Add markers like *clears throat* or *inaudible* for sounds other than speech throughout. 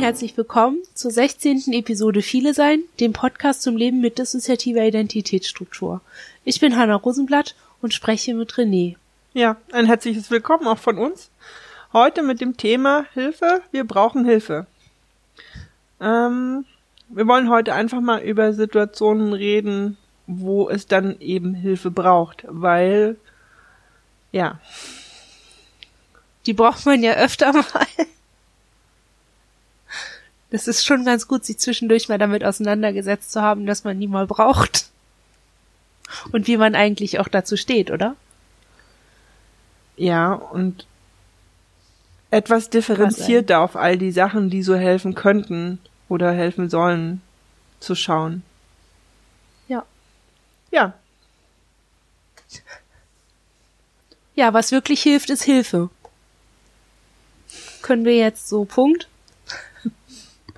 herzlich willkommen zur 16. Episode Viele Sein, dem Podcast zum Leben mit dissoziativer Identitätsstruktur. Ich bin Hanna Rosenblatt und spreche mit René. Ja, ein herzliches Willkommen auch von uns. Heute mit dem Thema Hilfe, wir brauchen Hilfe. Ähm, wir wollen heute einfach mal über Situationen reden, wo es dann eben Hilfe braucht, weil, ja. Die braucht man ja öfter *laughs* mal. Das ist schon ganz gut, sich zwischendurch mal damit auseinandergesetzt zu haben, dass man die mal braucht. Und wie man eigentlich auch dazu steht, oder? Ja, und etwas differenzierter auf all die Sachen, die so helfen könnten oder helfen sollen, zu schauen. Ja. Ja. Ja, was wirklich hilft, ist Hilfe. Können wir jetzt so Punkt?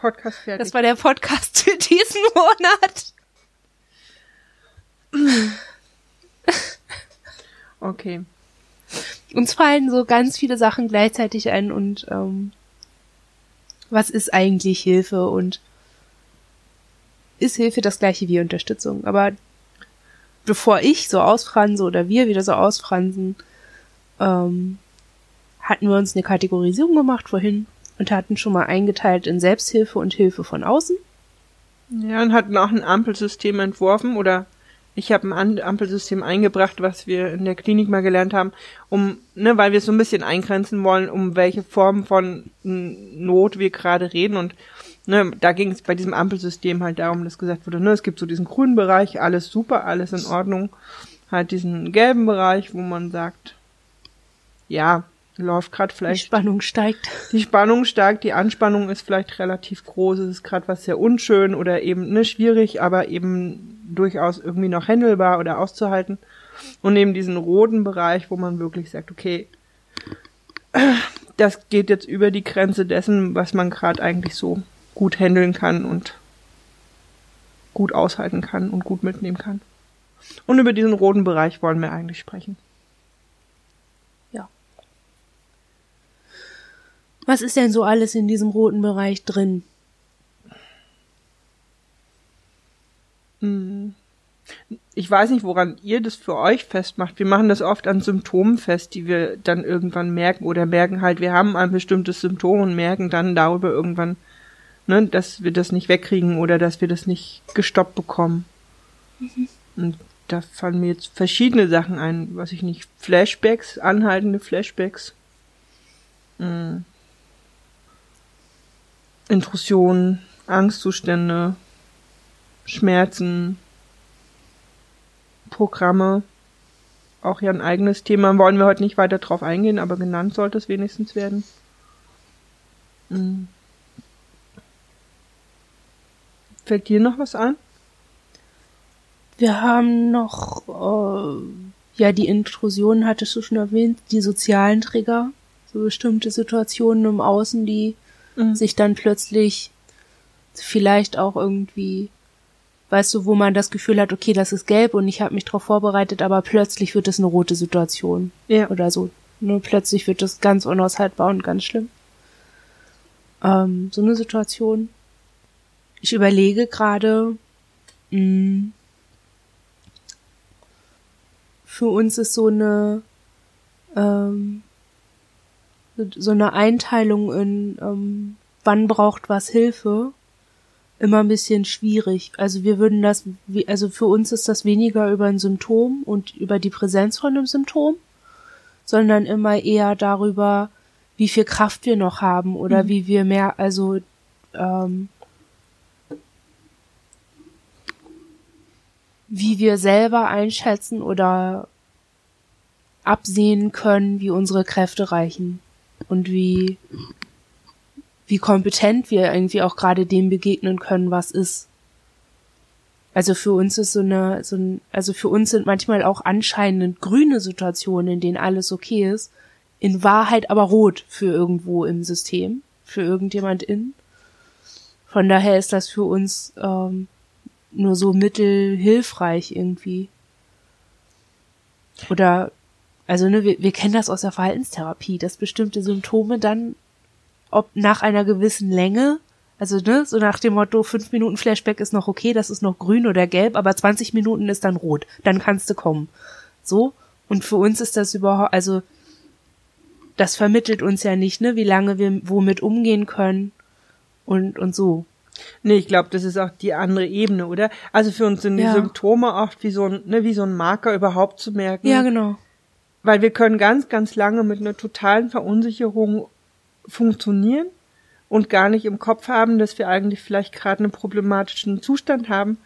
Podcast fertig. Das war der Podcast für diesen Monat. okay. Uns fallen so ganz viele Sachen gleichzeitig ein und ähm, was ist eigentlich Hilfe und ist Hilfe das gleiche wie Unterstützung? Aber bevor ich so ausfranse oder wir wieder so ausfransen, ähm, hatten wir uns eine Kategorisierung gemacht vorhin und hatten schon mal eingeteilt in Selbsthilfe und Hilfe von außen. Ja, und hatten auch ein Ampelsystem entworfen oder ich habe ein Ampelsystem eingebracht, was wir in der Klinik mal gelernt haben, um, ne, weil wir es so ein bisschen eingrenzen wollen, um welche Form von Not wir gerade reden und ne, da ging es bei diesem Ampelsystem halt darum, dass gesagt wurde, ne, es gibt so diesen grünen Bereich, alles super, alles in Ordnung, halt diesen gelben Bereich, wo man sagt, ja, läuft gerade vielleicht. Die Spannung steigt. Die Spannung steigt, die Anspannung ist vielleicht relativ groß, es ist gerade was sehr unschön oder eben ne, schwierig, aber eben durchaus irgendwie noch händelbar oder auszuhalten. Und eben diesen roten Bereich, wo man wirklich sagt, okay, das geht jetzt über die Grenze dessen, was man gerade eigentlich so gut handeln kann und gut aushalten kann und gut mitnehmen kann. Und über diesen roten Bereich wollen wir eigentlich sprechen. Was ist denn so alles in diesem roten Bereich drin? Hm. Ich weiß nicht, woran ihr das für euch festmacht. Wir machen das oft an Symptomen fest, die wir dann irgendwann merken oder merken halt, wir haben ein bestimmtes Symptom und merken dann darüber irgendwann, ne, dass wir das nicht wegkriegen oder dass wir das nicht gestoppt bekommen. Mhm. Und da fallen mir jetzt verschiedene Sachen ein, was ich nicht, Flashbacks, anhaltende Flashbacks. Mhm. Intrusionen, Angstzustände, Schmerzen, Programme. Auch ja ein eigenes Thema. Wollen wir heute nicht weiter drauf eingehen, aber genannt sollte es wenigstens werden. Hm. Fällt dir noch was ein? Wir haben noch, äh, ja, die Intrusion hattest du schon erwähnt, die sozialen Trigger, so bestimmte Situationen im Außen, die mhm. sich dann plötzlich vielleicht auch irgendwie, weißt du, wo man das Gefühl hat, okay, das ist gelb und ich habe mich darauf vorbereitet, aber plötzlich wird es eine rote Situation. Ja. Oder so. Nur plötzlich wird das ganz unaushaltbar und ganz schlimm. Ähm, so eine Situation. Ich überlege gerade, mm, für uns ist so eine ähm, so eine Einteilung in ähm, wann braucht was Hilfe immer ein bisschen schwierig. Also wir würden das, also für uns ist das weniger über ein Symptom und über die Präsenz von einem Symptom, sondern immer eher darüber, wie viel Kraft wir noch haben oder mhm. wie wir mehr, also ähm, wie wir selber einschätzen oder absehen können, wie unsere Kräfte reichen und wie, wie kompetent wir irgendwie auch gerade dem begegnen können, was ist. Also für uns ist so eine, so ein, also für uns sind manchmal auch anscheinend grüne Situationen, in denen alles okay ist, in Wahrheit aber rot für irgendwo im System, für irgendjemand in. Von daher ist das für uns ähm, nur so mittelhilfreich irgendwie. Oder also ne, wir, wir kennen das aus der Verhaltenstherapie, dass bestimmte Symptome dann, ob nach einer gewissen Länge, Also, ne, so nach dem Motto, fünf Minuten Flashback ist noch okay, das ist noch grün oder gelb, aber 20 Minuten ist dann rot. Dann kannst du kommen. So. Und für uns ist das überhaupt, also, das vermittelt uns ja nicht, ne, wie lange wir womit umgehen können und, und so. Nee, ich glaube, das ist auch die andere Ebene, oder? Also für uns sind die Ja. Symptome oft wie so ein, ne, wie so ein Marker überhaupt zu merken. Ja, genau. Weil wir können ganz, ganz lange mit einer totalen Verunsicherung funktionieren und gar nicht im Kopf haben, dass wir eigentlich vielleicht gerade einen problematischen Zustand haben.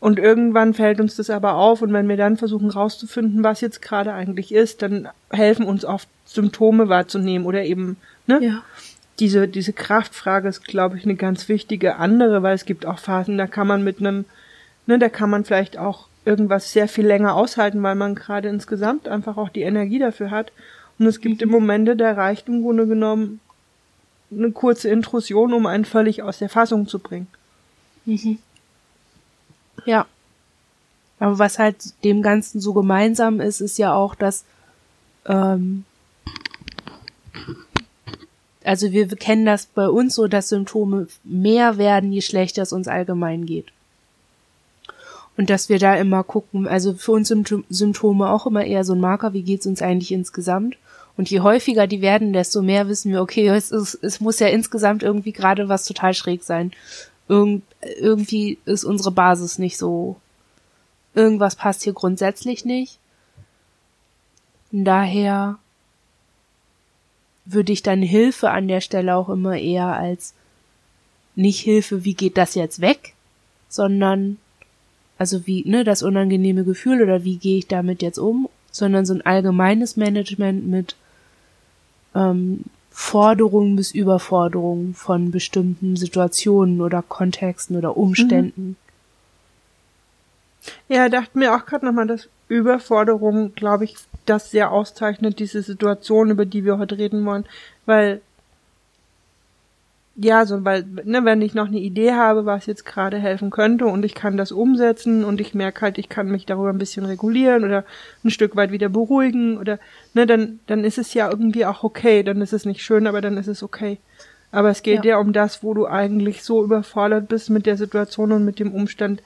Und irgendwann fällt uns das aber auf und wenn wir dann versuchen rauszufinden, was jetzt gerade eigentlich ist, dann helfen uns oft Symptome wahrzunehmen oder eben, ne? Ja. Diese, diese Kraftfrage ist, glaube ich, eine ganz wichtige andere, weil es gibt auch Phasen, da kann man mit einem, ne, da kann man vielleicht auch irgendwas sehr viel länger aushalten, weil man gerade insgesamt einfach auch die Energie dafür hat. Und es gibt im Momente, da reicht im Grunde genommen eine kurze Intrusion, um einen völlig aus der Fassung zu bringen. Mhm. Ja. Aber was halt dem Ganzen so gemeinsam ist, ist ja auch, dass ähm, also wir kennen das bei uns so, dass Symptome mehr werden, je schlechter es uns allgemein geht. Und dass wir da immer gucken, also für uns sind Symptome auch immer eher so ein Marker, wie geht's uns eigentlich insgesamt. Und je häufiger die werden, desto mehr wissen wir, okay, es, ist, es muss ja insgesamt irgendwie gerade was total schräg sein. Irgend, irgendwie ist unsere Basis nicht so. Irgendwas passt hier grundsätzlich nicht. Daher würde ich dann Hilfe an der Stelle auch immer eher als nicht Hilfe, wie geht das jetzt weg, sondern also wie, ne, das unangenehme Gefühl oder wie gehe ich damit jetzt um, sondern so ein allgemeines Management mit ähm, Forderungen bis Überforderungen von bestimmten Situationen oder Kontexten oder Umständen. Ja, dachte mir auch gerade nochmal, dass Überforderung, glaube ich, das sehr auszeichnet, diese Situation, über die wir heute reden wollen, weil ja, so, weil, ne, wenn ich noch eine Idee habe, was jetzt gerade helfen könnte und ich kann das umsetzen und ich merke halt, ich kann mich darüber ein bisschen regulieren oder ein Stück weit wieder beruhigen oder, ne, dann, dann ist es ja irgendwie auch okay, dann ist es nicht schön, aber dann ist es okay. Aber es geht ja, Ja. um das, wo du eigentlich so überfordert bist mit der Situation und mit dem Umstand,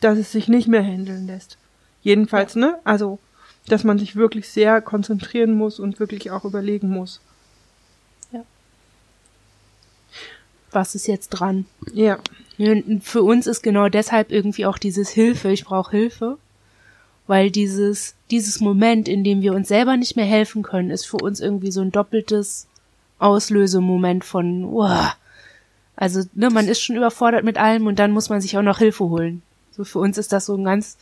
dass es sich nicht mehr handeln lässt. Jedenfalls, ne, also, dass man sich wirklich sehr konzentrieren muss und wirklich auch überlegen muss. Was ist jetzt dran? Ja. Für uns ist genau deshalb irgendwie auch dieses Hilfe, ich brauche Hilfe, weil dieses, dieses Moment, in dem wir uns selber nicht mehr helfen können, ist für uns irgendwie so ein doppeltes Auslösemoment von, uah. also ne, man ist schon überfordert mit allem und dann muss man sich auch noch Hilfe holen. So für uns ist das so ein ganz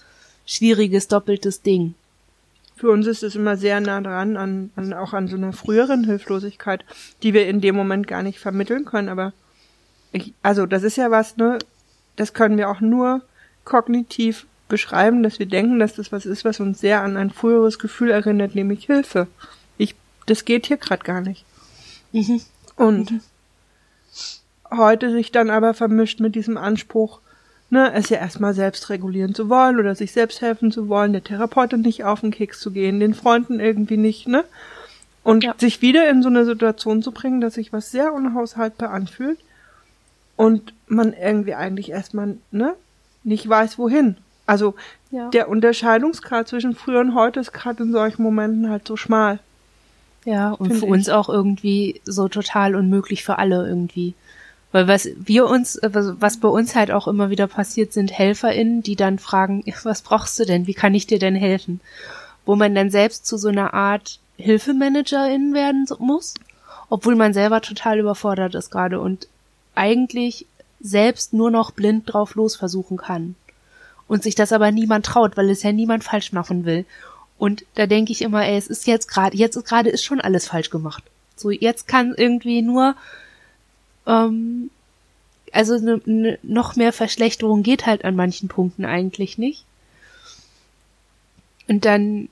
schwieriges doppeltes Ding. Für uns ist es immer sehr nah dran an, an auch an so einer früheren Hilflosigkeit, die wir in dem Moment gar nicht vermitteln können, aber ich, also das ist ja was, ne, das können wir auch nur kognitiv beschreiben, dass wir denken, dass das was ist, was uns sehr an ein früheres Gefühl erinnert, nämlich Hilfe. Ich, das geht hier gerade gar nicht. Mhm. Und heute sich dann aber vermischt mit diesem Anspruch, ne, es ja erstmal selbst regulieren zu wollen oder sich selbst helfen zu wollen, der Therapeutin nicht auf den Keks zu gehen, den Freunden irgendwie nicht, ne? Und Ja. sich wieder in so eine Situation zu bringen, dass sich was sehr unhaushaltbar anfühlt und man irgendwie eigentlich erstmal, ne, nicht weiß, wohin. Also Ja. der Unterscheidungsgrad zwischen früher und heute ist gerade in solchen Momenten halt so schmal. Ja, und für ich. uns auch irgendwie so total unmöglich für alle irgendwie. Weil was wir uns, was bei uns halt auch immer wieder passiert, sind HelferInnen, die dann fragen, was brauchst du denn? Wie kann ich dir denn helfen? Wo man dann selbst zu so einer Art Hilfemanagerin werden muss, obwohl man selber total überfordert ist gerade und eigentlich selbst nur noch blind drauf los versuchen kann. Und sich das aber niemand traut, weil es ja niemand falsch machen will. Und da denke ich immer, ey, es ist jetzt gerade, jetzt ist gerade ist schon alles falsch gemacht. So, jetzt kann irgendwie nur, ähm, also ne, ne, noch mehr Verschlechterung geht halt an manchen Punkten eigentlich nicht. Und dann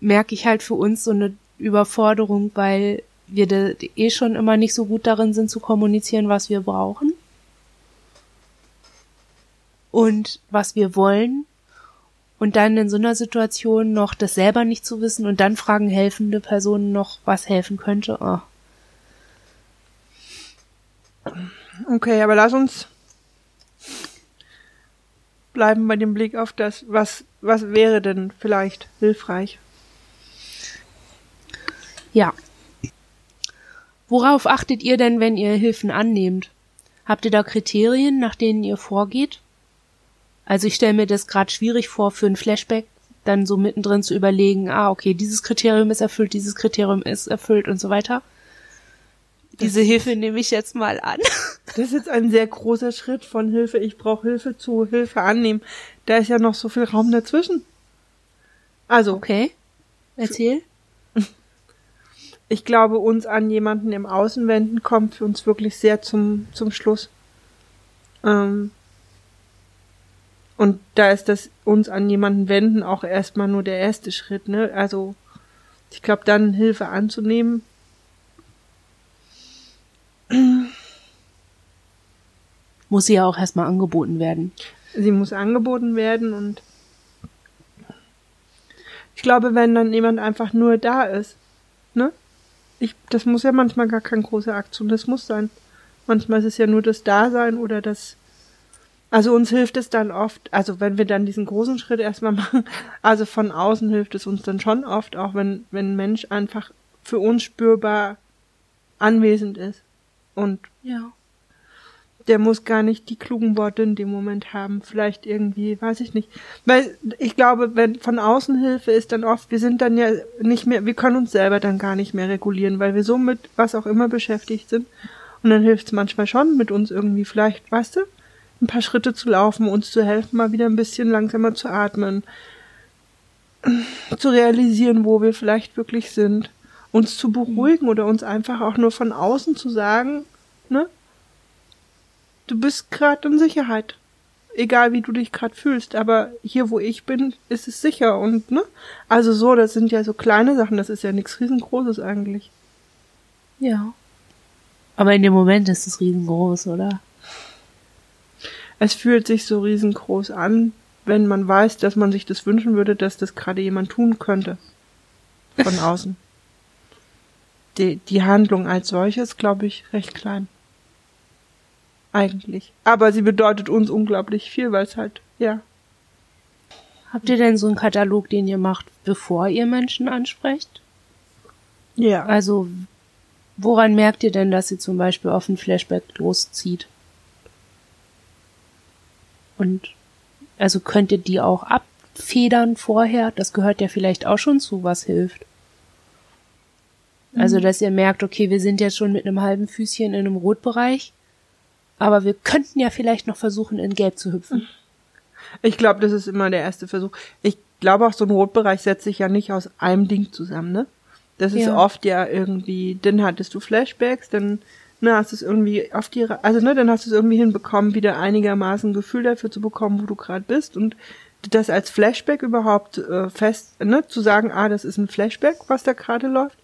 merke ich halt für uns so eine Überforderung, weil wir eh schon immer nicht so gut darin sind zu kommunizieren, was wir brauchen und was wir wollen und dann in so einer Situation noch das selber nicht zu wissen und dann fragen helfende Personen noch, was helfen könnte. Oh. Okay, aber lass uns bleiben bei dem Blick auf das, was, was wäre denn vielleicht hilfreich? Ja. Worauf achtet ihr denn, wenn ihr Hilfen annehmt? Habt ihr da Kriterien, nach denen ihr vorgeht? Also ich stelle mir das gerade schwierig vor, für ein Flashback dann so mittendrin zu überlegen, ah, okay, dieses Kriterium ist erfüllt, dieses Kriterium ist erfüllt und so weiter. Diese Hilfe nehme ich jetzt mal an. *laughs* Das ist jetzt ein sehr großer Schritt von Hilfe, ich brauche Hilfe zu Hilfe annehmen. Da ist ja noch so viel Raum dazwischen. Also. Okay. Erzähl. Ich glaube, uns an jemanden im Außen wenden kommt für uns wirklich sehr zum, zum Schluss. Ähm, und da ist das uns an jemanden wenden auch erstmal nur der erste Schritt, ne? Also, ich glaube, dann Hilfe anzunehmen. Muss sie ja auch erstmal angeboten werden. Sie muss angeboten werden und ich glaube, wenn dann jemand einfach nur da ist? Ich, das muss ja manchmal gar kein großer Aktion, das muss sein. Manchmal ist es ja nur das Dasein oder das also uns hilft es dann oft, also wenn wir dann diesen großen Schritt erstmal *laughs* machen, also von außen hilft es uns dann schon oft, auch wenn, wenn ein Mensch einfach für uns spürbar anwesend ist. Und ja. Der muss gar nicht die klugen Worte in dem Moment haben. Vielleicht irgendwie, weiß ich nicht. Weil ich glaube, wenn von außen Hilfe ist, dann oft, wir sind dann ja nicht mehr, wir können uns selber dann gar nicht mehr regulieren, weil wir so mit was auch immer beschäftigt sind. Und dann hilft es manchmal schon mit uns irgendwie vielleicht, weißt du, ein paar Schritte zu laufen, uns zu helfen, mal wieder ein bisschen langsamer zu atmen, zu realisieren, wo wir vielleicht wirklich sind, uns zu beruhigen oder uns einfach auch nur von außen zu sagen, ne? Du bist gerade in Sicherheit. Egal wie du dich gerade fühlst, aber hier wo ich bin, ist es sicher und ne? Also so, das sind ja so kleine Sachen, das ist ja nichts riesengroßes eigentlich. Ja. Aber in dem Moment ist es riesengroß, oder? es fühlt sich so riesengroß an, wenn man weiß, dass man sich das wünschen würde, dass das gerade jemand tun könnte. Von *laughs* außen. Die, die Handlung als solches, glaube ich, recht klein. Eigentlich. Aber sie bedeutet uns unglaublich viel, weil es halt, ja. Habt ihr denn so einen Katalog, den ihr macht, bevor ihr Menschen ansprecht? Ja. Also, woran merkt ihr denn, dass ihr zum Beispiel auf ein Flashback loszieht? Und also könnt ihr die auch abfedern vorher? Das gehört ja vielleicht auch schon zu, was hilft. Also, mhm. dass ihr merkt, okay, wir sind jetzt schon mit einem halben Füßchen in einem Rotbereich, aber wir könnten ja vielleicht noch versuchen, in Gelb zu hüpfen. Ich glaube, das ist immer der erste Versuch. Ich glaube auch, so ein Rotbereich setzt sich ja nicht aus einem Ding zusammen, ne? Das ist ja. oft ja irgendwie, dann hattest du Flashbacks, dann ne, hast du es irgendwie auf die, also ne, dann hast du es irgendwie hinbekommen, wieder einigermaßen Gefühl dafür zu bekommen, wo du gerade bist und das als Flashback überhaupt äh, fest, ne, zu sagen, ah, das ist ein Flashback, was da gerade läuft.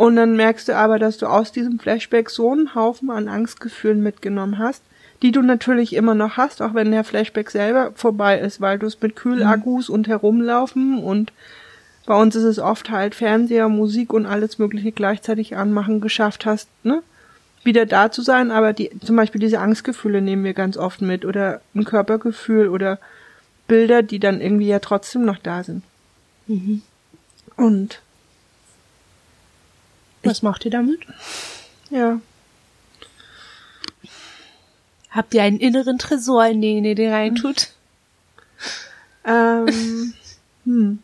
Und dann merkst du aber, dass du aus diesem Flashback so einen Haufen an Angstgefühlen mitgenommen hast, die du natürlich immer noch hast, auch wenn der Flashback selber vorbei ist, weil du es mit Kühlakkus mhm. und herumlaufen und bei uns ist es oft halt Fernseher, Musik und alles mögliche gleichzeitig anmachen geschafft hast, ne? wieder da zu sein, aber die, zum Beispiel diese Angstgefühle nehmen wir ganz oft mit oder ein Körpergefühl oder Bilder, die dann irgendwie ja trotzdem noch da sind. Mhm. Und was ich, macht ihr damit? Ja. Habt ihr einen inneren Tresor, in den ihr den reintut? Ähm, *laughs* hm.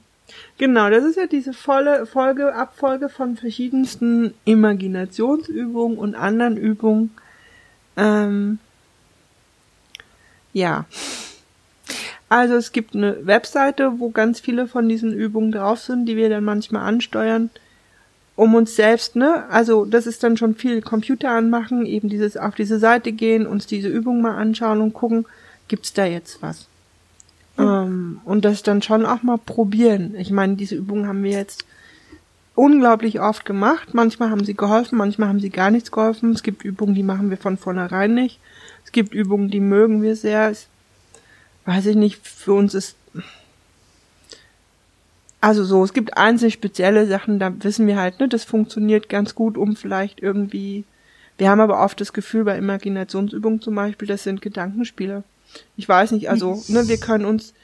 Genau, das ist ja diese volle Folge, Abfolge von verschiedensten Imaginationsübungen und anderen Übungen. Ähm, ja. Also es gibt eine Webseite, wo ganz viele von diesen Übungen drauf sind, die wir dann manchmal ansteuern, um uns selbst, ne? Also das ist dann schon viel Computer anmachen, eben dieses auf diese Seite gehen, uns diese Übung mal anschauen und gucken, gibt's da jetzt was? Ähm, und das dann schon auch mal probieren. Ich meine, diese Übungen haben wir jetzt unglaublich oft gemacht. Manchmal haben sie geholfen, manchmal haben sie gar nichts geholfen. Es gibt Übungen, die machen wir von vornherein nicht. Es gibt Übungen, die mögen wir sehr. Es, weiß ich nicht, für uns ist also so, es gibt einzelne spezielle Sachen, da wissen wir halt, ne, das funktioniert ganz gut, um vielleicht irgendwie Wir haben aber oft das Gefühl bei Imaginationsübungen zum Beispiel, das sind Gedankenspiele. Ich weiß nicht, also ne, wir können uns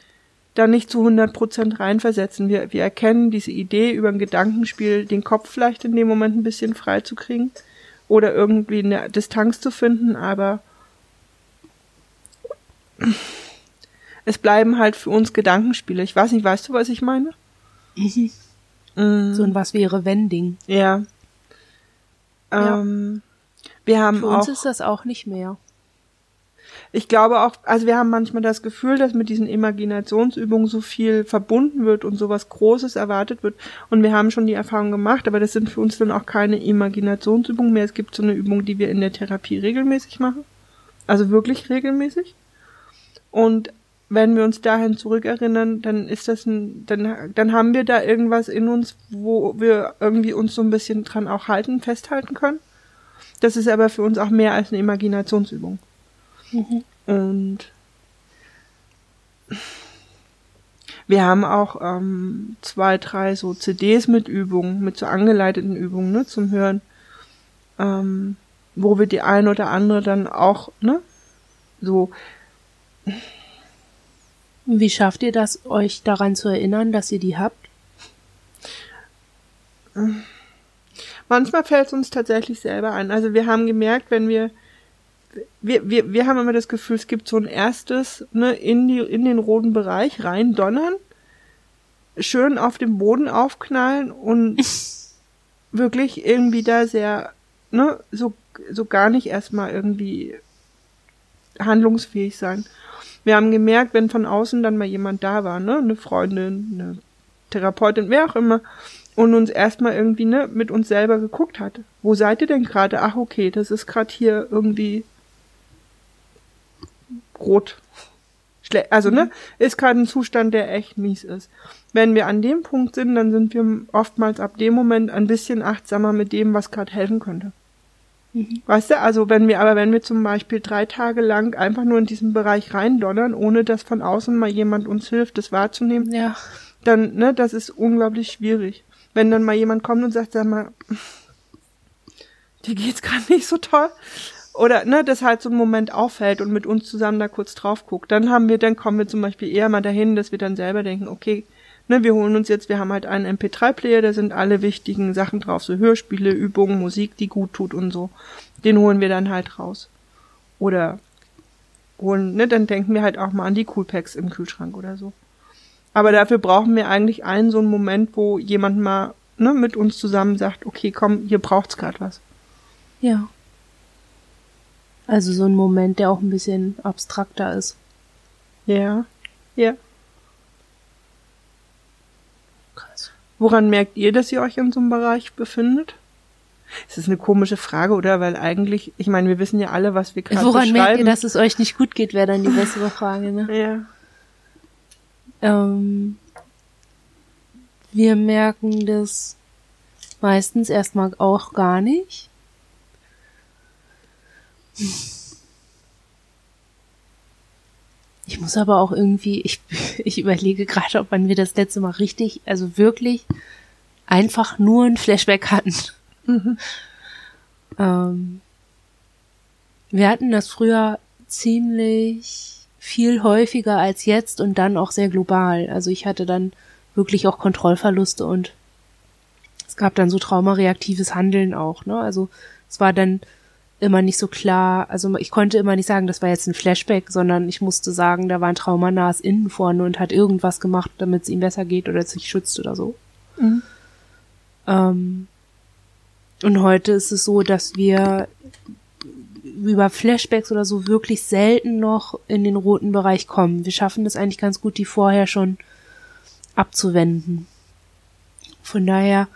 da nicht zu 100 Prozent reinversetzen. Wir, wir erkennen diese Idee über ein Gedankenspiel, den Kopf vielleicht in dem Moment ein bisschen frei zu kriegen oder irgendwie eine Distanz zu finden, aber es bleiben halt für uns Gedankenspiele. Ich weiß nicht, weißt du, was ich meine? Mhm. Mm. So ein Was wäre wenn Ding. Ja. Ähm, wir haben für uns auch, ist das auch nicht mehr. Ich glaube auch, also wir haben manchmal das Gefühl, dass mit diesen Imaginationsübungen so viel verbunden wird und so was Großes erwartet wird. Und wir haben schon die Erfahrung gemacht, aber das sind für uns dann auch keine Imaginationsübungen mehr. Es gibt so eine Übung, die wir in der Therapie regelmäßig machen. Also wirklich regelmäßig. Und wenn wir uns dahin zurückerinnern, dann ist das ein, dann, dann haben wir da irgendwas in uns, wo wir irgendwie uns so ein bisschen dran auch halten, festhalten können. Das ist aber für uns auch mehr als eine Imaginationsübung. Mhm. Und wir haben auch ähm, zwei, drei so CDs mit Übungen, mit so angeleiteten Übungen ne, zum Hören, ähm, wo wir die ein oder andere dann auch ne, so. Wie schafft ihr das, euch daran zu erinnern, dass ihr die habt? Manchmal fällt es uns tatsächlich selber ein. Also wir haben gemerkt, wenn wir wir, wir, wir haben immer das Gefühl, es gibt so ein erstes, ne, in die, in den roten Bereich rein donnern, schön auf dem Boden aufknallen und *laughs* wirklich irgendwie da sehr, ne, so, so gar nicht erstmal irgendwie handlungsfähig sein. Wir haben gemerkt, wenn von außen dann mal jemand da war, ne, eine Freundin, eine Therapeutin, wer auch immer, und uns erstmal irgendwie ne mit uns selber geguckt hat. Wo seid ihr denn gerade? Ach okay, das ist gerade hier irgendwie rot. Also, ne, ist gerade ein Zustand, der echt mies ist. Wenn wir an dem Punkt sind, dann sind wir oftmals ab dem Moment ein bisschen achtsamer mit dem, was gerade helfen könnte. Mhm. Weißt du, also wenn wir, aber wenn wir zum Beispiel drei Tage lang einfach nur in diesen Bereich reindonnern, ohne dass von außen mal jemand uns hilft, das wahrzunehmen, ja. dann, ne, das ist unglaublich schwierig. Wenn dann mal jemand kommt und sagt, sag mal, dir geht's gerade nicht so toll, oder ne, das halt so ein Moment auffällt und mit uns zusammen da kurz drauf guckt, dann haben wir, dann kommen wir zum Beispiel eher mal dahin, dass wir dann selber denken, okay, ne, wir holen uns jetzt, wir haben halt einen MP3-Player, da sind alle wichtigen Sachen drauf, so Hörspiele, Übungen, Musik, die gut tut und so. Den holen wir dann halt raus. Oder holen, ne, dann denken wir halt auch mal an die Coolpacks im Kühlschrank oder so. Aber dafür brauchen wir eigentlich einen so einen Moment, wo jemand mal ne, mit uns zusammen sagt, okay, komm, hier braucht's gerade was. Ja. Also so ein Moment, der auch ein bisschen abstrakter ist. Ja. Ja. Woran merkt ihr, dass ihr euch in so einem Bereich befindet? Es ist eine komische Frage, oder? Weil eigentlich, ich meine, wir wissen ja alle, was wir gerade Woran merkt ihr, dass es euch nicht gut geht, wäre dann die bessere Frage, ne? Ja. Ähm, wir merken das meistens erstmal auch gar nicht. Ich muss aber auch irgendwie, ich, *laughs* ich überlege gerade, ob man wir das letzte Mal richtig, also wirklich einfach nur ein Flashback hatten. Mhm. *laughs* ähm, wir hatten das früher ziemlich viel häufiger als jetzt und dann auch sehr global. Also ich hatte dann wirklich auch Kontrollverluste und es gab dann so traumareaktives Handeln auch, ne? Also es war dann immer nicht so klar, also ich konnte immer nicht sagen, das war jetzt ein Flashback, sondern ich musste sagen, da war ein Traumanahes innen vorne und hat irgendwas gemacht, damit es ihm besser geht oder sich schützt oder so. Mhm. Ähm, und heute ist es so, dass wir über Flashbacks oder so wirklich selten noch in den roten Bereich kommen. Wir schaffen das eigentlich ganz gut, die vorher schon abzuwenden. Von daher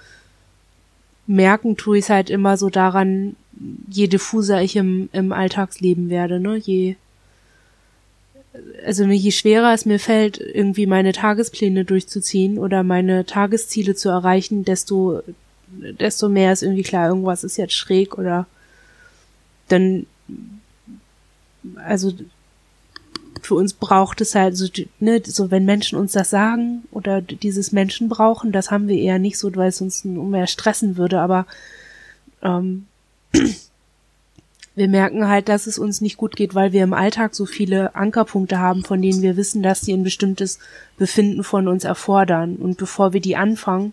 merken tue ich es halt immer so daran, je diffuser ich im, im Alltagsleben werde, ne, je, also je schwerer es mir fällt, irgendwie meine Tagespläne durchzuziehen oder meine Tagesziele zu erreichen, desto, desto mehr ist irgendwie klar, irgendwas ist jetzt schräg oder dann, also für uns braucht es halt so, ne, so wenn Menschen uns das sagen oder dieses Menschen brauchen, das haben wir eher nicht so, weil es uns mehr stressen würde, aber ähm, *clears throat* wir merken halt, dass es uns nicht gut geht, weil wir im Alltag so viele Ankerpunkte haben, von denen wir wissen, dass sie ein bestimmtes Befinden von uns erfordern. Und bevor wir die anfangen,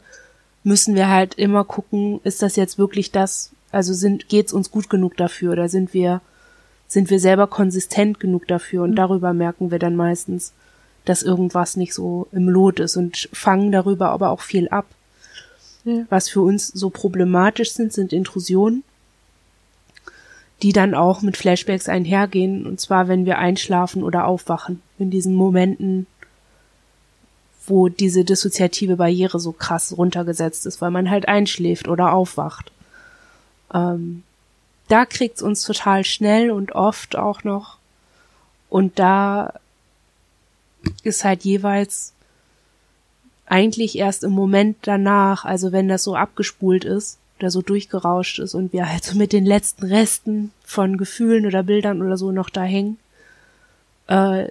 müssen wir halt immer gucken, ist das jetzt wirklich das, also sind, geht's uns gut genug dafür oder sind wir, sind wir selber konsistent genug dafür und mhm. darüber merken wir dann meistens, dass irgendwas nicht so im Lot ist und fangen darüber aber auch viel ab. Ja. Was für uns so problematisch sind, sind Intrusionen die dann auch mit Flashbacks einhergehen, und zwar wenn wir einschlafen oder aufwachen, in diesen Momenten, wo diese dissoziative Barriere so krass runtergesetzt ist, weil man halt einschläft oder aufwacht. Ähm, da kriegt's uns total schnell und oft auch noch. Und da ist halt jeweils eigentlich erst im Moment danach, also wenn das so abgespult ist, oder so durchgerauscht ist und wir halt so mit den letzten Resten von Gefühlen oder Bildern oder so noch da hängen. Äh,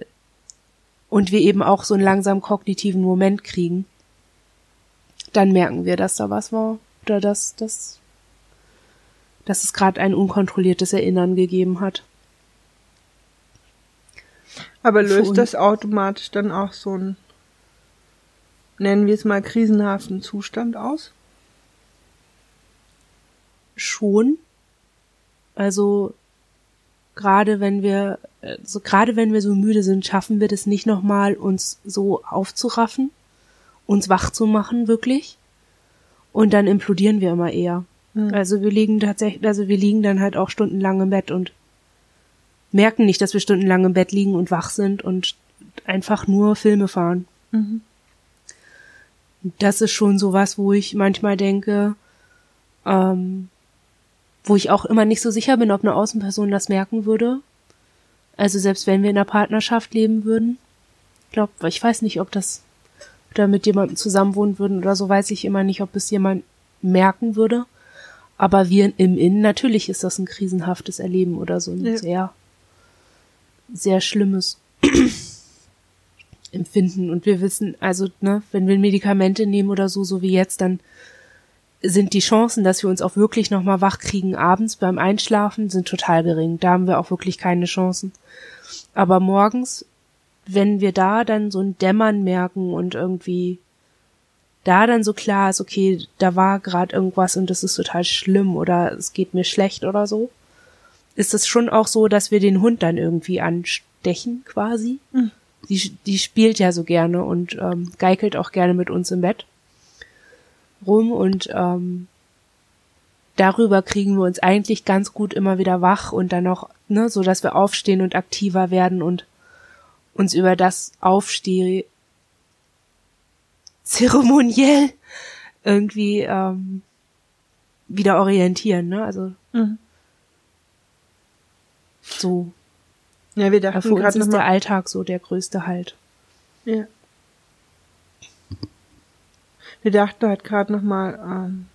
und wir eben auch so einen langsam kognitiven Moment kriegen, dann merken wir, dass da was war oder dass, dass, dass es gerade ein unkontrolliertes Erinnern gegeben hat. Aber löst das automatisch dann auch so einen, nennen wir es mal, krisenhaften Zustand aus? schon. Also gerade wenn wir so gerade wenn wir so müde sind, schaffen wir das nicht nochmal, uns so aufzuraffen, uns wach zu machen, wirklich. Und dann implodieren wir immer eher. Mhm. Also wir liegen tatsächlich, also wir liegen dann halt auch stundenlang im Bett und merken nicht, dass wir stundenlang im Bett liegen und wach sind und einfach nur Filme fahren. Mhm. Das ist schon sowas, wo ich manchmal denke, ähm, wo ich auch immer nicht so sicher bin, ob eine Außenperson das merken würde. Also selbst wenn wir in einer Partnerschaft leben würden. Ich glaube, ich weiß nicht, ob das da mit jemandem zusammenwohnen würden oder so, weiß ich immer nicht, ob es jemand merken würde. Aber wir im Innen, natürlich ist das ein krisenhaftes Erleben oder so ein ja. sehr, sehr schlimmes *clears throat* Empfinden. Und wir wissen, also, ne, wenn wir Medikamente nehmen oder so, so wie jetzt, dann sind die Chancen, dass wir uns auch wirklich nochmal wach kriegen abends beim Einschlafen, sind total gering. Da haben wir auch wirklich keine Chancen. Aber morgens, wenn wir da dann so ein Dämmern merken und irgendwie da dann so klar ist, okay, da war gerade irgendwas und das ist total schlimm oder es geht mir schlecht oder so, ist es schon auch so, dass wir den Hund dann irgendwie anstechen quasi. Mhm. Die, die spielt ja so gerne und ähm, geikelt auch gerne mit uns im Bett rum und ähm, darüber kriegen wir uns eigentlich ganz gut immer wieder wach und dann noch, ne, so dass wir aufstehen und aktiver werden und uns über das Aufsteh zeremoniell irgendwie ähm, wieder orientieren, ne? Also mhm. so. Ja, wir dachten für uns ist der Alltag so der größte Halt. Ja. Wir dachten halt gerade nochmal, ähm,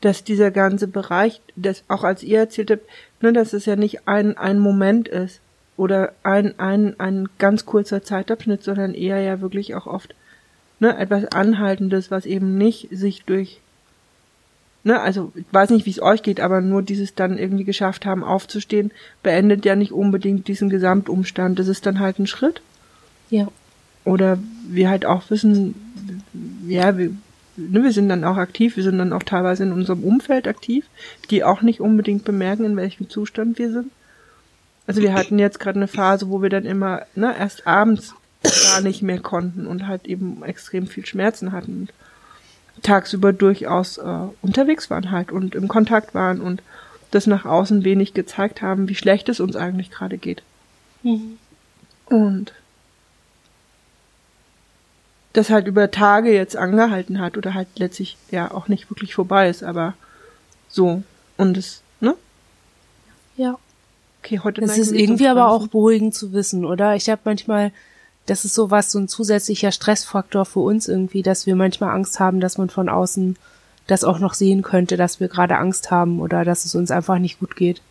dass dieser ganze Bereich, das auch als ihr erzählt habt, ne, dass es ja nicht ein, ein Moment ist oder ein, ein, ein ganz kurzer Zeitabschnitt, sondern eher ja wirklich auch oft ne, etwas Anhaltendes, was eben nicht sich durch ne, also ich weiß nicht, wie es euch geht, aber nur dieses dann irgendwie geschafft haben, aufzustehen, beendet ja nicht unbedingt diesen Gesamtumstand. Das ist dann halt ein Schritt. Ja. Oder wir halt auch wissen, ja, wir, ne, wir sind dann auch aktiv, wir sind dann auch teilweise in unserem Umfeld aktiv, die auch nicht unbedingt bemerken, in welchem Zustand wir sind. Also wir hatten jetzt gerade eine Phase, wo wir dann immer ne, erst abends gar nicht mehr konnten und halt eben extrem viel Schmerzen hatten und tagsüber durchaus äh, unterwegs waren halt und im Kontakt waren und das nach außen wenig gezeigt haben, wie schlecht es uns eigentlich gerade geht. Mhm. Und das halt über Tage jetzt angehalten hat oder halt letztlich ja auch nicht wirklich vorbei ist, aber so. Und es, ne? Ja. Okay, heute Das ist irgendwie aber auch beruhigend zu wissen, oder? Ich habe manchmal, das ist sowas, so ein zusätzlicher Stressfaktor für uns irgendwie, dass wir manchmal Angst haben, dass man von außen das auch noch sehen könnte, dass wir gerade Angst haben oder dass es uns einfach nicht gut geht.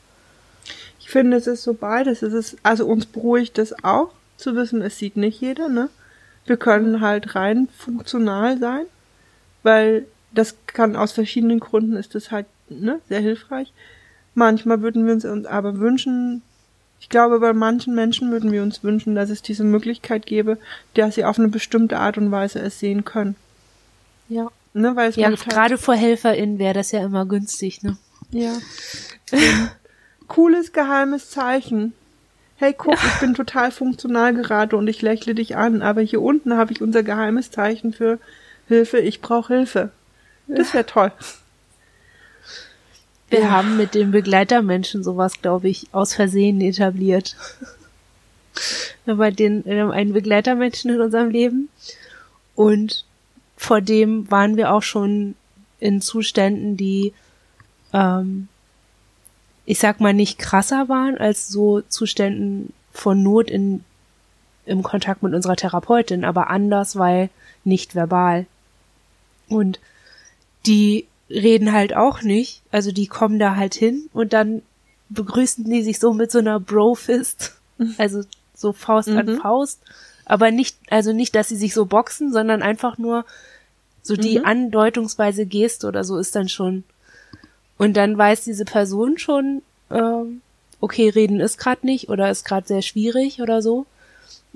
Ich finde, es ist so beides. Es ist, also uns beruhigt es auch, zu wissen, es sieht nicht jeder, ne? Wir können halt rein funktional sein, weil das kann aus verschiedenen Gründen ist das halt ne, sehr hilfreich. Manchmal würden wir uns aber wünschen, ich glaube, bei manchen Menschen würden wir uns wünschen, dass es diese Möglichkeit gäbe, dass sie auf eine bestimmte Art und Weise es sehen können. Ja. Ne, weil es Ja, halt- gerade vor HelferInnen wäre das ja immer günstig, ne? Ja. *laughs* Cooles geheimes Zeichen. Hey, guck, ich bin total funktional gerade und ich lächle dich an, aber hier unten habe ich unser geheimes Zeichen für Hilfe, ich brauche Hilfe. Das wäre toll. Wir Ja. haben mit den Begleitermenschen sowas, glaube ich, aus Versehen etabliert. Wir haben, den, wir haben einen Begleitermenschen in unserem Leben und vor dem waren wir auch schon in Zuständen, die, ähm, ich sag mal, nicht krasser waren als so Zuständen von Not in, im Kontakt mit unserer Therapeutin, aber anders, weil nicht verbal. Und die reden halt auch nicht. Also die kommen da halt hin und dann begrüßen die sich so mit so einer Bro-Fist. Also so Faust an Mhm. Faust. Aber nicht, also nicht, dass sie sich so boxen, sondern einfach nur so die Mhm. andeutungsweise Geste oder so ist dann schon. Und dann weiß diese Person schon, ähm, okay, reden ist gerade nicht oder ist gerade sehr schwierig oder so.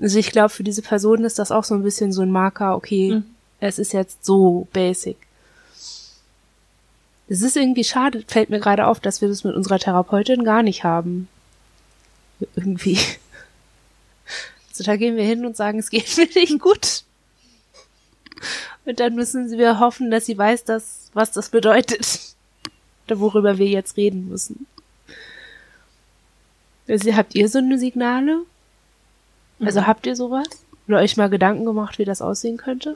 Also ich glaube, für diese Person ist das auch so ein bisschen so ein Marker, okay, Mhm. es ist jetzt so basic. Es ist irgendwie schade, fällt mir gerade auf, dass wir das mit unserer Therapeutin gar nicht haben. Irgendwie. Also da gehen wir hin und sagen, es geht *laughs* mir nicht gut. Und dann müssen wir hoffen, dass sie weiß, dass, was das bedeutet. Oder worüber wir jetzt reden müssen. Also, habt ihr so eine Signale? Also habt ihr sowas? Oder euch mal Gedanken gemacht, wie das aussehen könnte?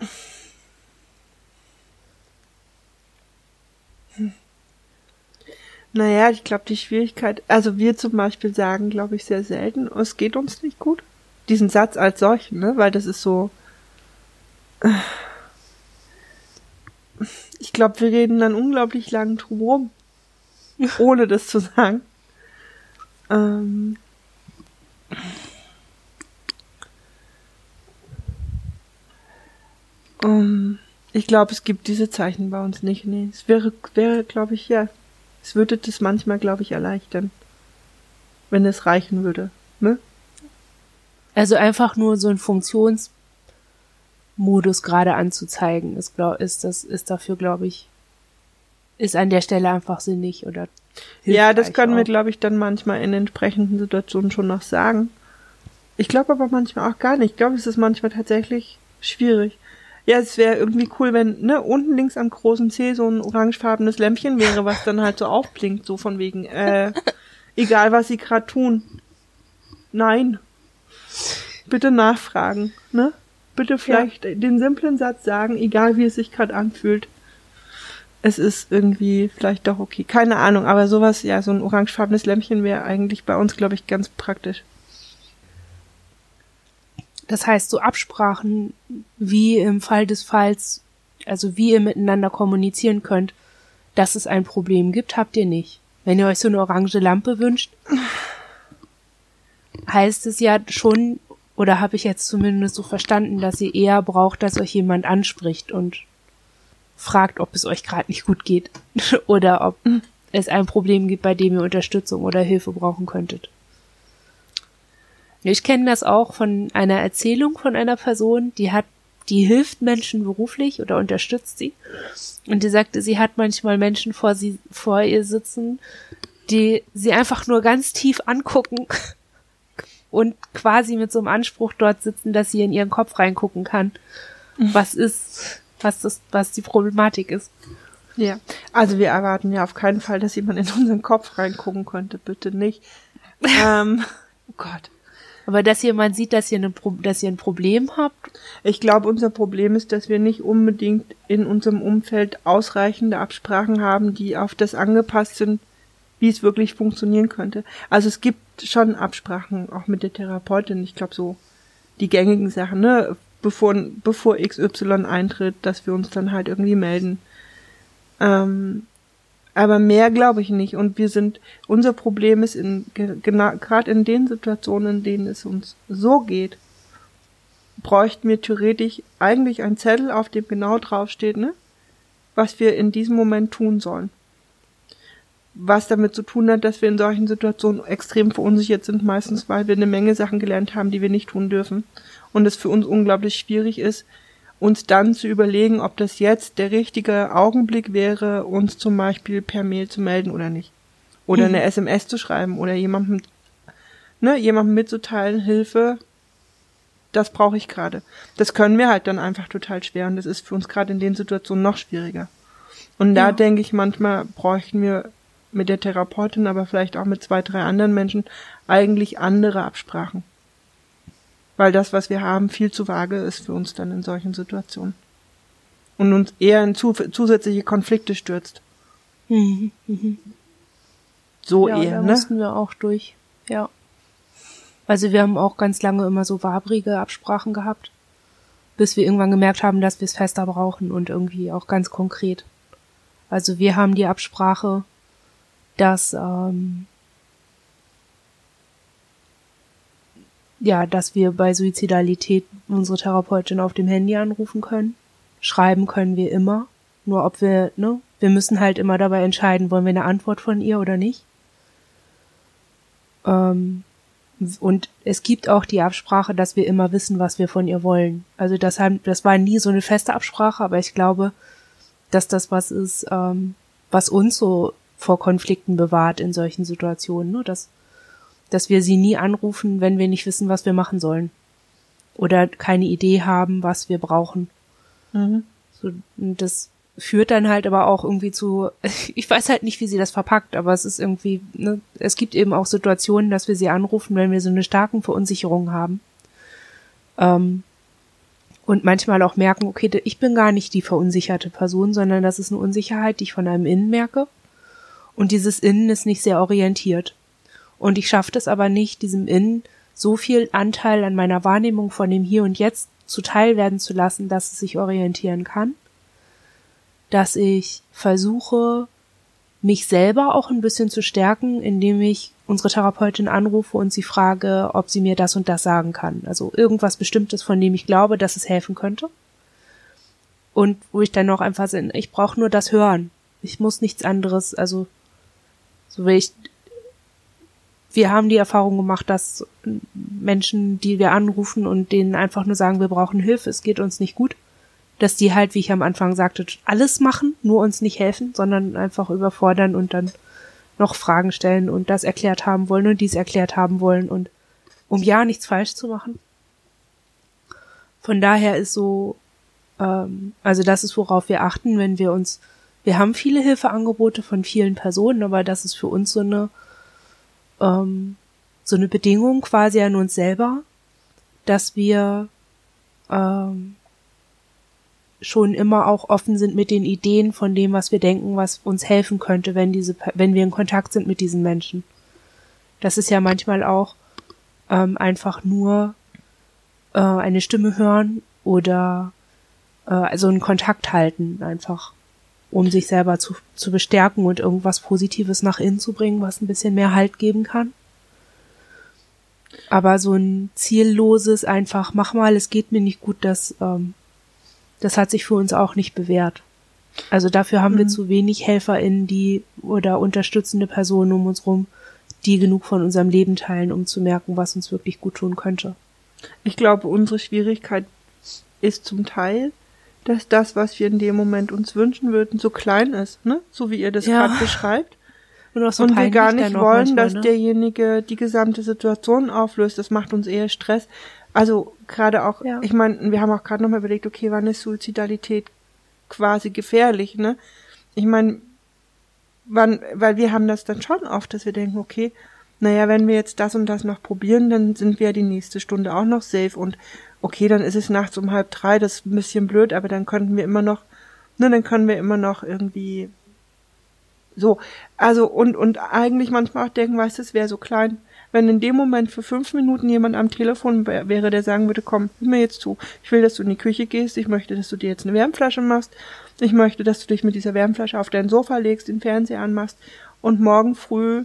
Naja, ich glaube, die Schwierigkeit, also wir zum Beispiel sagen, glaube ich, sehr selten, es geht uns nicht gut. Diesen Satz als solchen, ne? Weil das ist so. Ich glaube, wir reden dann unglaublich lang drum rum, *laughs* ohne das zu sagen. Ähm, um, ich glaube, es gibt diese Zeichen bei uns nicht. Nee, es wäre, wäre, glaube ich, ja, es würde das manchmal, glaube ich, erleichtern, wenn es reichen würde. Ne? Also einfach nur so ein Funktionsmodus gerade anzuzeigen, ist, glaub, ist das, ist dafür, glaube ich, ist an der Stelle einfach sinnig oder Ja, das können wir, auch. glaube ich, dann manchmal in entsprechenden Situationen schon noch sagen. Ich glaube aber manchmal auch gar nicht. Ich glaube, es ist manchmal tatsächlich schwierig. Ja, es wäre irgendwie cool, wenn ne, unten links am großen C so ein orangefarbenes Lämpchen wäre, was dann halt so aufblinkt, so von wegen, äh, *laughs* egal was sie gerade tun. Nein. Bitte nachfragen, ne? Bitte vielleicht den simplen Satz sagen, egal wie es sich gerade anfühlt. Es ist irgendwie vielleicht doch okay. Keine Ahnung, aber sowas, ja, so ein orangefarbenes Lämpchen wäre eigentlich bei uns, glaube ich, ganz praktisch. Das heißt, so Absprachen, wie im Fall des Falls, also wie ihr miteinander kommunizieren könnt, dass es ein Problem gibt, habt ihr nicht. Wenn ihr euch so eine orange Lampe wünscht, heißt es ja schon, oder habe ich jetzt zumindest so verstanden, dass ihr eher braucht, dass euch jemand anspricht und fragt, ob es euch gerade nicht gut geht *laughs* oder ob es ein Problem gibt, bei dem ihr Unterstützung oder Hilfe brauchen könntet. Ich kenne das auch von einer Erzählung von einer Person, die hat, die hilft Menschen beruflich oder unterstützt sie. Und die sagte, sie hat manchmal Menschen vor sie, vor ihr sitzen, die sie einfach nur ganz tief angucken *laughs* und quasi mit so einem Anspruch dort sitzen, dass sie in ihren Kopf reingucken kann. Was ist, was das, was die Problematik ist. Ja. Also wir erwarten ja auf keinen Fall, dass jemand in unseren Kopf reingucken könnte. Bitte nicht. *laughs* ähm, oh Gott. Aber dass jemand sieht, dass ihr, eine, Pro- dass ihr ein Problem habt, Ich glaube, unser Problem ist, dass wir nicht unbedingt in unserem Umfeld ausreichende Absprachen haben, die auf das angepasst sind, wie es wirklich funktionieren könnte. Also es gibt schon Absprachen, auch mit der Therapeutin. Ich glaube, so die gängigen Sachen, ne? Bevor, bevor XY eintritt, dass wir uns dann halt irgendwie melden. Ähm, aber mehr glaube ich nicht. Und wir sind, unser Problem ist in, gerade in den Situationen, in denen es uns so geht, bräuchten wir theoretisch eigentlich einen Zettel, auf dem genau draufsteht, ne, was wir in diesem Moment tun sollen. was damit zu tun hat, dass wir in solchen Situationen extrem verunsichert sind, meistens weil wir eine Menge Sachen gelernt haben, die wir nicht tun dürfen. Und es für uns unglaublich schwierig ist, uns dann zu überlegen, ob das jetzt der richtige Augenblick wäre, uns zum Beispiel per Mail zu melden oder nicht. Oder mhm. eine SMS zu schreiben oder jemandem, ne, jemandem mitzuteilen, Hilfe, das brauche ich gerade. Das können wir halt dann einfach total schwer und das ist für uns gerade in den Situationen noch schwieriger. Und da ja. denke ich, manchmal bräuchten wir mit der Therapeutin, aber vielleicht auch mit zwei, drei anderen Menschen eigentlich andere Absprachen. Weil das, was wir haben, viel zu vage ist für uns dann in solchen Situationen. Und uns eher in zusätzliche Konflikte stürzt. Mhm. Mhm. So ja, eher, da ne? mussten wir auch durch. Ja. Also wir haben auch ganz lange immer so wabrige Absprachen gehabt, bis wir irgendwann gemerkt haben, dass wir es fester brauchen und irgendwie auch ganz konkret. Also wir haben die Absprache, dass ähm, ja, dass wir bei Suizidalität unsere Therapeutin auf dem Handy anrufen können. Schreiben können wir immer. Nur ob wir, ne, wir müssen halt immer dabei entscheiden, wollen wir eine Antwort von ihr oder nicht. Ähm, und es gibt auch die Absprache, dass wir immer wissen, was wir von ihr wollen. Also das haben, das war nie so eine feste Absprache, aber ich glaube, dass das was ist, ähm, was uns so vor Konflikten bewahrt in solchen Situationen, ne? dass, dass wir sie nie anrufen, wenn wir nicht wissen, was wir machen sollen. Oder keine Idee haben, was wir brauchen. Mhm. So, das führt dann halt aber auch irgendwie zu, *laughs* ich weiß halt nicht, wie sie das verpackt, aber es ist irgendwie, ne, es gibt eben auch Situationen, dass wir sie anrufen, wenn wir so eine starken Verunsicherung haben. Ähm, und manchmal auch merken, okay, ich bin gar nicht die verunsicherte Person, sondern das ist eine Unsicherheit, die ich von einem Innen merke. Und dieses Innen ist nicht sehr orientiert. Und ich schaffe es aber nicht, diesem Innen so viel Anteil an meiner Wahrnehmung von dem Hier und Jetzt zuteil werden zu lassen, dass es sich orientieren kann. Dass ich versuche, mich selber auch ein bisschen zu stärken, indem ich unsere Therapeutin anrufe und sie frage, ob sie mir das und das sagen kann. Also irgendwas Bestimmtes, von dem ich glaube, dass es helfen könnte. Und wo ich dann noch einfach sind, ich brauche nur das Hören. Ich muss nichts anderes, also so will ich, wir haben die Erfahrung gemacht, dass Menschen, die wir anrufen und denen einfach nur sagen, wir brauchen Hilfe, es geht uns nicht gut, dass die halt, wie ich am Anfang sagte, alles machen, nur uns nicht helfen, sondern einfach überfordern und dann noch Fragen stellen und das erklärt haben wollen und dies erklärt haben wollen und um ja nichts falsch zu machen. Von daher ist so, ähm, also das ist, worauf wir achten, wenn wir uns wir haben viele Hilfeangebote von vielen Personen, aber das ist für uns so eine ähm, so eine Bedingung quasi an uns selber, dass wir ähm, schon immer auch offen sind mit den Ideen von dem, was wir denken, was uns helfen könnte, wenn diese, wenn wir in Kontakt sind mit diesen Menschen. Das ist ja manchmal auch ähm, einfach nur äh, eine Stimme hören oder äh, also einen Kontakt halten einfach um sich selber zu, zu bestärken und irgendwas Positives nach innen zu bringen, was ein bisschen mehr Halt geben kann. Aber so ein zielloses einfach, mach mal, es geht mir nicht gut, das, ähm, das hat sich für uns auch nicht bewährt. Also dafür haben mhm. wir zu wenig HelferInnen, die oder unterstützende Personen um uns rum, die genug von unserem Leben teilen, um zu merken, was uns wirklich gut tun könnte. Ich glaube, unsere Schwierigkeit ist zum Teil, dass das, was wir in dem Moment uns wünschen würden, so klein ist, ne? So wie ihr das ja. gerade beschreibt. Und, so und wir gar nicht wollen, manchmal, dass ne? derjenige die gesamte Situation auflöst. Das macht uns eher Stress. Also gerade auch, ja. ich meine, wir haben auch gerade nochmal überlegt, okay, wann ist Suizidalität quasi gefährlich, ne? Ich meine, wann, weil wir haben das dann schon oft, dass wir denken, okay, naja, wenn wir jetzt das und das noch probieren, dann sind wir ja die nächste Stunde auch noch safe und okay, dann ist es nachts um halb drei, das ist ein bisschen blöd, aber dann könnten wir immer noch, ne, dann können wir immer noch irgendwie so, also und und eigentlich manchmal auch denken, weißt du, es wäre so klein, wenn in dem Moment für fünf Minuten jemand am Telefon wäre, der sagen würde, komm, hör mir jetzt zu, ich will, dass du in die Küche gehst, ich möchte, dass du dir jetzt eine Wärmflasche machst, ich möchte, dass du dich mit dieser Wärmflasche auf dein Sofa legst, den Fernseher anmachst und morgen früh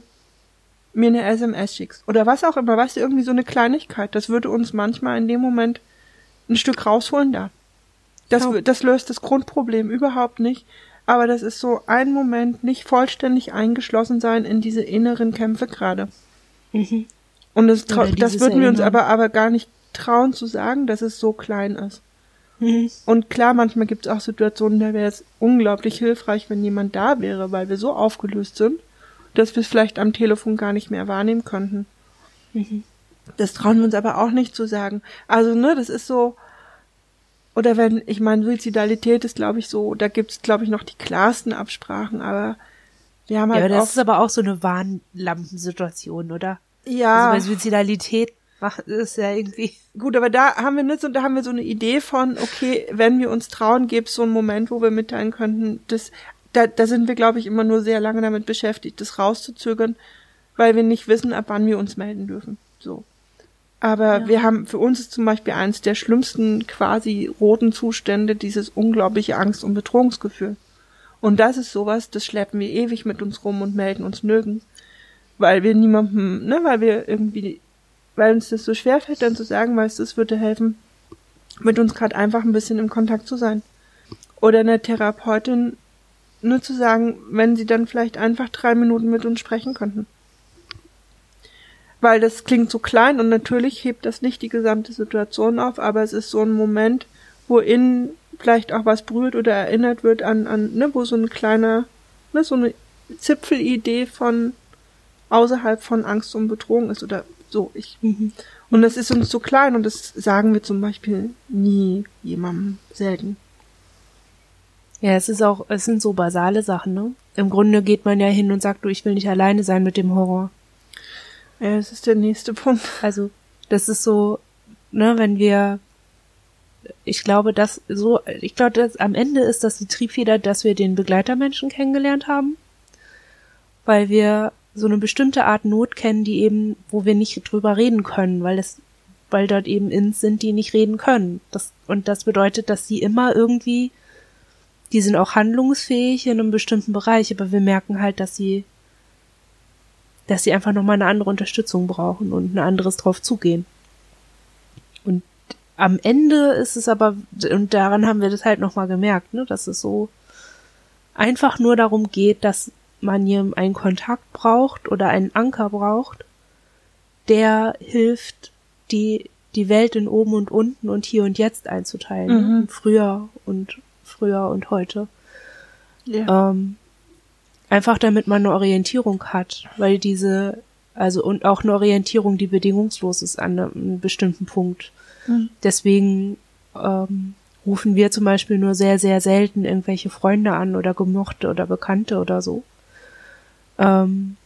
mir eine SMS schickst. Oder was auch immer, weißt du, irgendwie so eine Kleinigkeit. Das würde uns manchmal in dem Moment ein Stück rausholen da. Das, oh. das löst das Grundproblem überhaupt nicht. aber das ist so ein Moment, nicht vollständig eingeschlossen sein in diese inneren Kämpfe gerade. Mhm. Und das, das würden wir uns aber, aber gar nicht trauen zu sagen, dass es so klein ist. Mhm. Und klar, manchmal gibt es auch Situationen, da wäre es unglaublich hilfreich, wenn jemand da wäre, weil wir so aufgelöst sind, dass wir es vielleicht am Telefon gar nicht mehr wahrnehmen könnten. Mhm. Das trauen wir uns aber auch nicht zu sagen. Also, ne, das ist so, oder wenn, ich meine, Suizidalität ist, glaube ich, so, da gibt's, glaube ich, noch die klarsten Absprachen, aber wir haben halt. Ja, das ist aber auch so eine Warnlampensituation, oder? Ja. Also bei Suizidalität macht es ja irgendwie. Gut, aber da haben wir nicht so, da haben wir so eine Idee von, okay, wenn wir uns trauen, gäbe es so einen Moment, wo wir mitteilen könnten, das, da, da sind wir, glaube ich, immer nur sehr lange damit beschäftigt, das rauszuzögern, weil wir nicht wissen, ab wann wir uns melden dürfen. So. Aber ja. wir haben, für uns ist zum Beispiel eins der schlimmsten quasi roten Zustände dieses unglaubliche Angst- und Bedrohungsgefühl. Und das ist sowas, das schleppen wir ewig mit uns rum und melden uns nirgends. Weil wir niemandem, ne, weil wir irgendwie weil uns das so schwer fällt, dann zu sagen, weißt du, es würde helfen, mit uns gerade einfach ein bisschen im Kontakt zu sein. Oder einer Therapeutin nur zu sagen, wenn sie dann vielleicht einfach drei Minuten mit uns sprechen könnten. Weil das klingt so klein und natürlich hebt das nicht die gesamte Situation auf, aber es ist so ein Moment, wo innen vielleicht auch was berührt oder erinnert wird an, an ne, wo so ein kleiner, ne, so eine Zipfelidee von außerhalb von Angst und Bedrohung ist oder so, ich. Mhm. Und das ist uns so klein und das sagen wir zum Beispiel nie jemandem selten. Ja, es ist auch, es sind so basale Sachen, ne? Im Grunde geht man ja hin und sagt, du, ich will nicht alleine sein mit dem Horror. Ja, das ist der nächste Punkt. *laughs* Also, das ist so, ne, wenn wir, ich glaube, dass so, ich glaube, dass am Ende ist das die Triebfeder, dass wir den Begleitermenschen kennengelernt haben, weil wir so eine bestimmte Art Not kennen, die eben, wo wir nicht drüber reden können, weil es, weil dort eben Ins sind, die nicht reden können. Das, und das bedeutet, dass sie immer irgendwie, die sind auch handlungsfähig in einem bestimmten Bereich, aber wir merken halt, dass sie, dass sie einfach nochmal eine andere Unterstützung brauchen und ein anderes drauf zugehen. Und am Ende ist es aber, und daran haben wir das halt nochmal gemerkt, ne, dass es so einfach nur darum geht, dass man hier einen Kontakt braucht oder einen Anker braucht, der hilft, die, die Welt in oben und unten und hier und jetzt einzuteilen. Mhm. Früher und früher und heute. Ja. Ähm, einfach damit man eine Orientierung hat, weil diese, also und auch eine Orientierung, die bedingungslos ist an einem bestimmten Punkt. Mhm. Deswegen ähm, rufen wir zum Beispiel nur sehr, sehr selten irgendwelche Freunde an oder Gemochte oder Bekannte oder so ähm,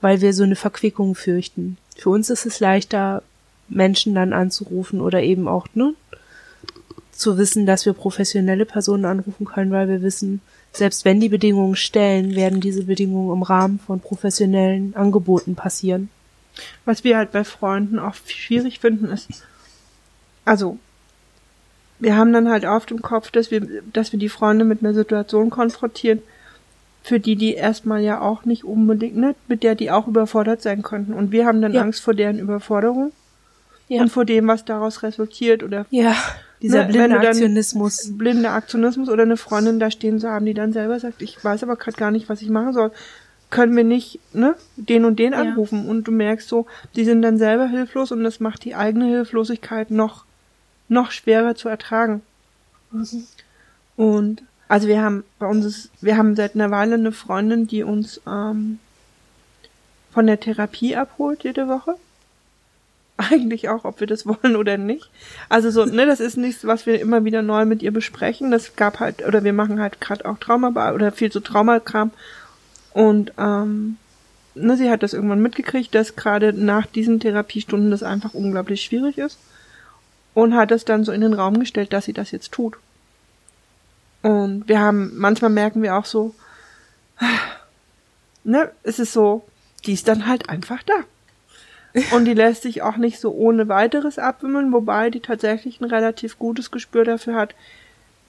weil wir so eine Verquickung fürchten. Für uns ist es leichter, Menschen dann anzurufen oder eben auch, ne, zu wissen, dass wir professionelle Personen anrufen können, weil wir wissen, selbst wenn die Bedingungen stellen, werden diese Bedingungen im Rahmen von professionellen Angeboten passieren. Was wir halt bei Freunden auch schwierig finden, ist, also, wir haben dann halt oft im Kopf, dass wir, dass wir die Freunde mit einer Situation konfrontieren, für die die erstmal ja auch nicht unbedingt, ne, mit der die auch überfordert sein könnten. Und wir haben dann ja. Angst vor deren Überforderung ja. und vor dem, was daraus resultiert oder ja, dieser ne, blinde Aktionismus. Blinde Aktionismus oder eine Freundin da stehen zu haben, die dann selber sagt, ich weiß aber gerade gar nicht, was ich machen soll. Können wir nicht, ne, den und den anrufen und du merkst so, die sind dann selber hilflos und das macht die eigene Hilflosigkeit noch, noch schwerer zu ertragen. Mhm. Und also wir haben bei uns ist, wir haben seit einer Weile eine Freundin, die uns ähm, von der Therapie abholt jede Woche. Eigentlich auch, ob wir das *laughs* wollen oder nicht. Also so, ne, das ist nichts, was wir immer wieder neu mit ihr besprechen. Das gab halt, oder wir machen halt gerade auch Trauma oder viel zu Traumakram. Und ähm, ne, sie hat das irgendwann mitgekriegt, dass gerade nach diesen Therapiestunden das einfach unglaublich schwierig ist. Und hat es dann so in den Raum gestellt, dass sie das jetzt tut. Und wir haben, manchmal merken wir auch so, *sighs* ne, es ist so, die ist dann halt einfach da. Und die lässt sich auch nicht so ohne weiteres abwimmeln, wobei die tatsächlich ein relativ gutes Gespür dafür hat,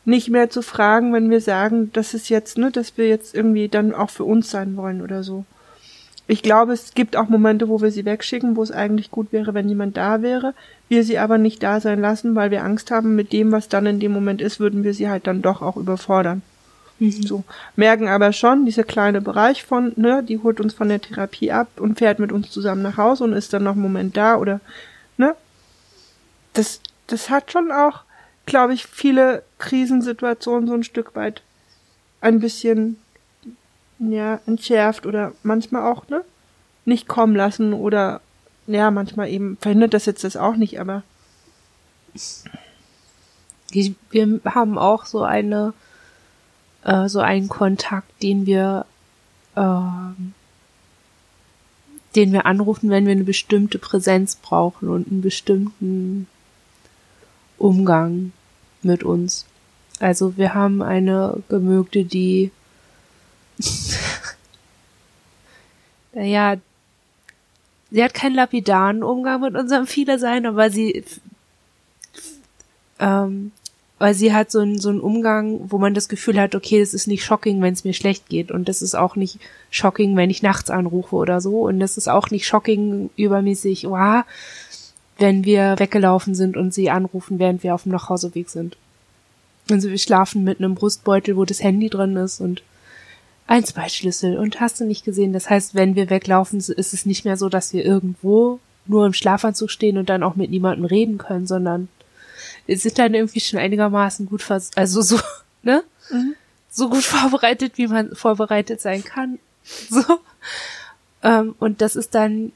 nicht mehr zu fragen, wenn wir sagen, dass es jetzt, ne, dass wir jetzt irgendwie dann auch für uns sein wollen oder so. Ich glaube, es gibt auch Momente, wo wir sie wegschicken, wo es eigentlich gut wäre, wenn jemand da wäre, wir sie aber nicht da sein lassen, weil wir Angst haben, mit dem, was dann in dem Moment ist, würden wir sie halt dann doch auch überfordern. Mhm. So, merken aber schon, dieser kleine Bereich von, ne, die holt uns von der Therapie ab und fährt mit uns zusammen nach Hause und ist dann noch einen Moment da oder, ne? Das, das hat schon auch, glaube ich, viele Krisensituationen so ein Stück weit ein bisschen, ja, entschärft oder manchmal auch, ne? Nicht kommen lassen oder, ja, manchmal eben verhindert das jetzt das auch nicht, aber. Wir haben auch so eine, äh, so einen Kontakt, den wir, äh, den wir anrufen, wenn wir eine bestimmte Präsenz brauchen und einen bestimmten Umgang mit uns. Also wir haben eine Gemögte, die *laughs* naja, sie hat keinen lapidaren Umgang mit unserem Viele-Sein, aber sie ähm, weil sie hat so einen, so einen Umgang, wo man das Gefühl hat, okay, das ist nicht shocking, wenn es mir schlecht geht und das ist auch nicht shocking, wenn ich nachts anrufe oder so und das ist auch nicht shocking übermäßig, wow, wenn wir weggelaufen sind und sie anrufen, während wir auf dem Nachhauseweg sind. Also wir schlafen mit einem Brustbeutel, wo das Handy drin ist und ein Zweitschlüssel und hast du nicht gesehen. Das heißt, wenn wir weglaufen, ist es nicht mehr so, dass wir irgendwo nur im Schlafanzug stehen und dann auch mit niemandem reden können, sondern wir sind dann irgendwie schon einigermaßen gut vers also so, *laughs* ne? Mhm. So gut *laughs* vorbereitet, wie man vorbereitet sein kann. *laughs* So. Ähm, und das ist dann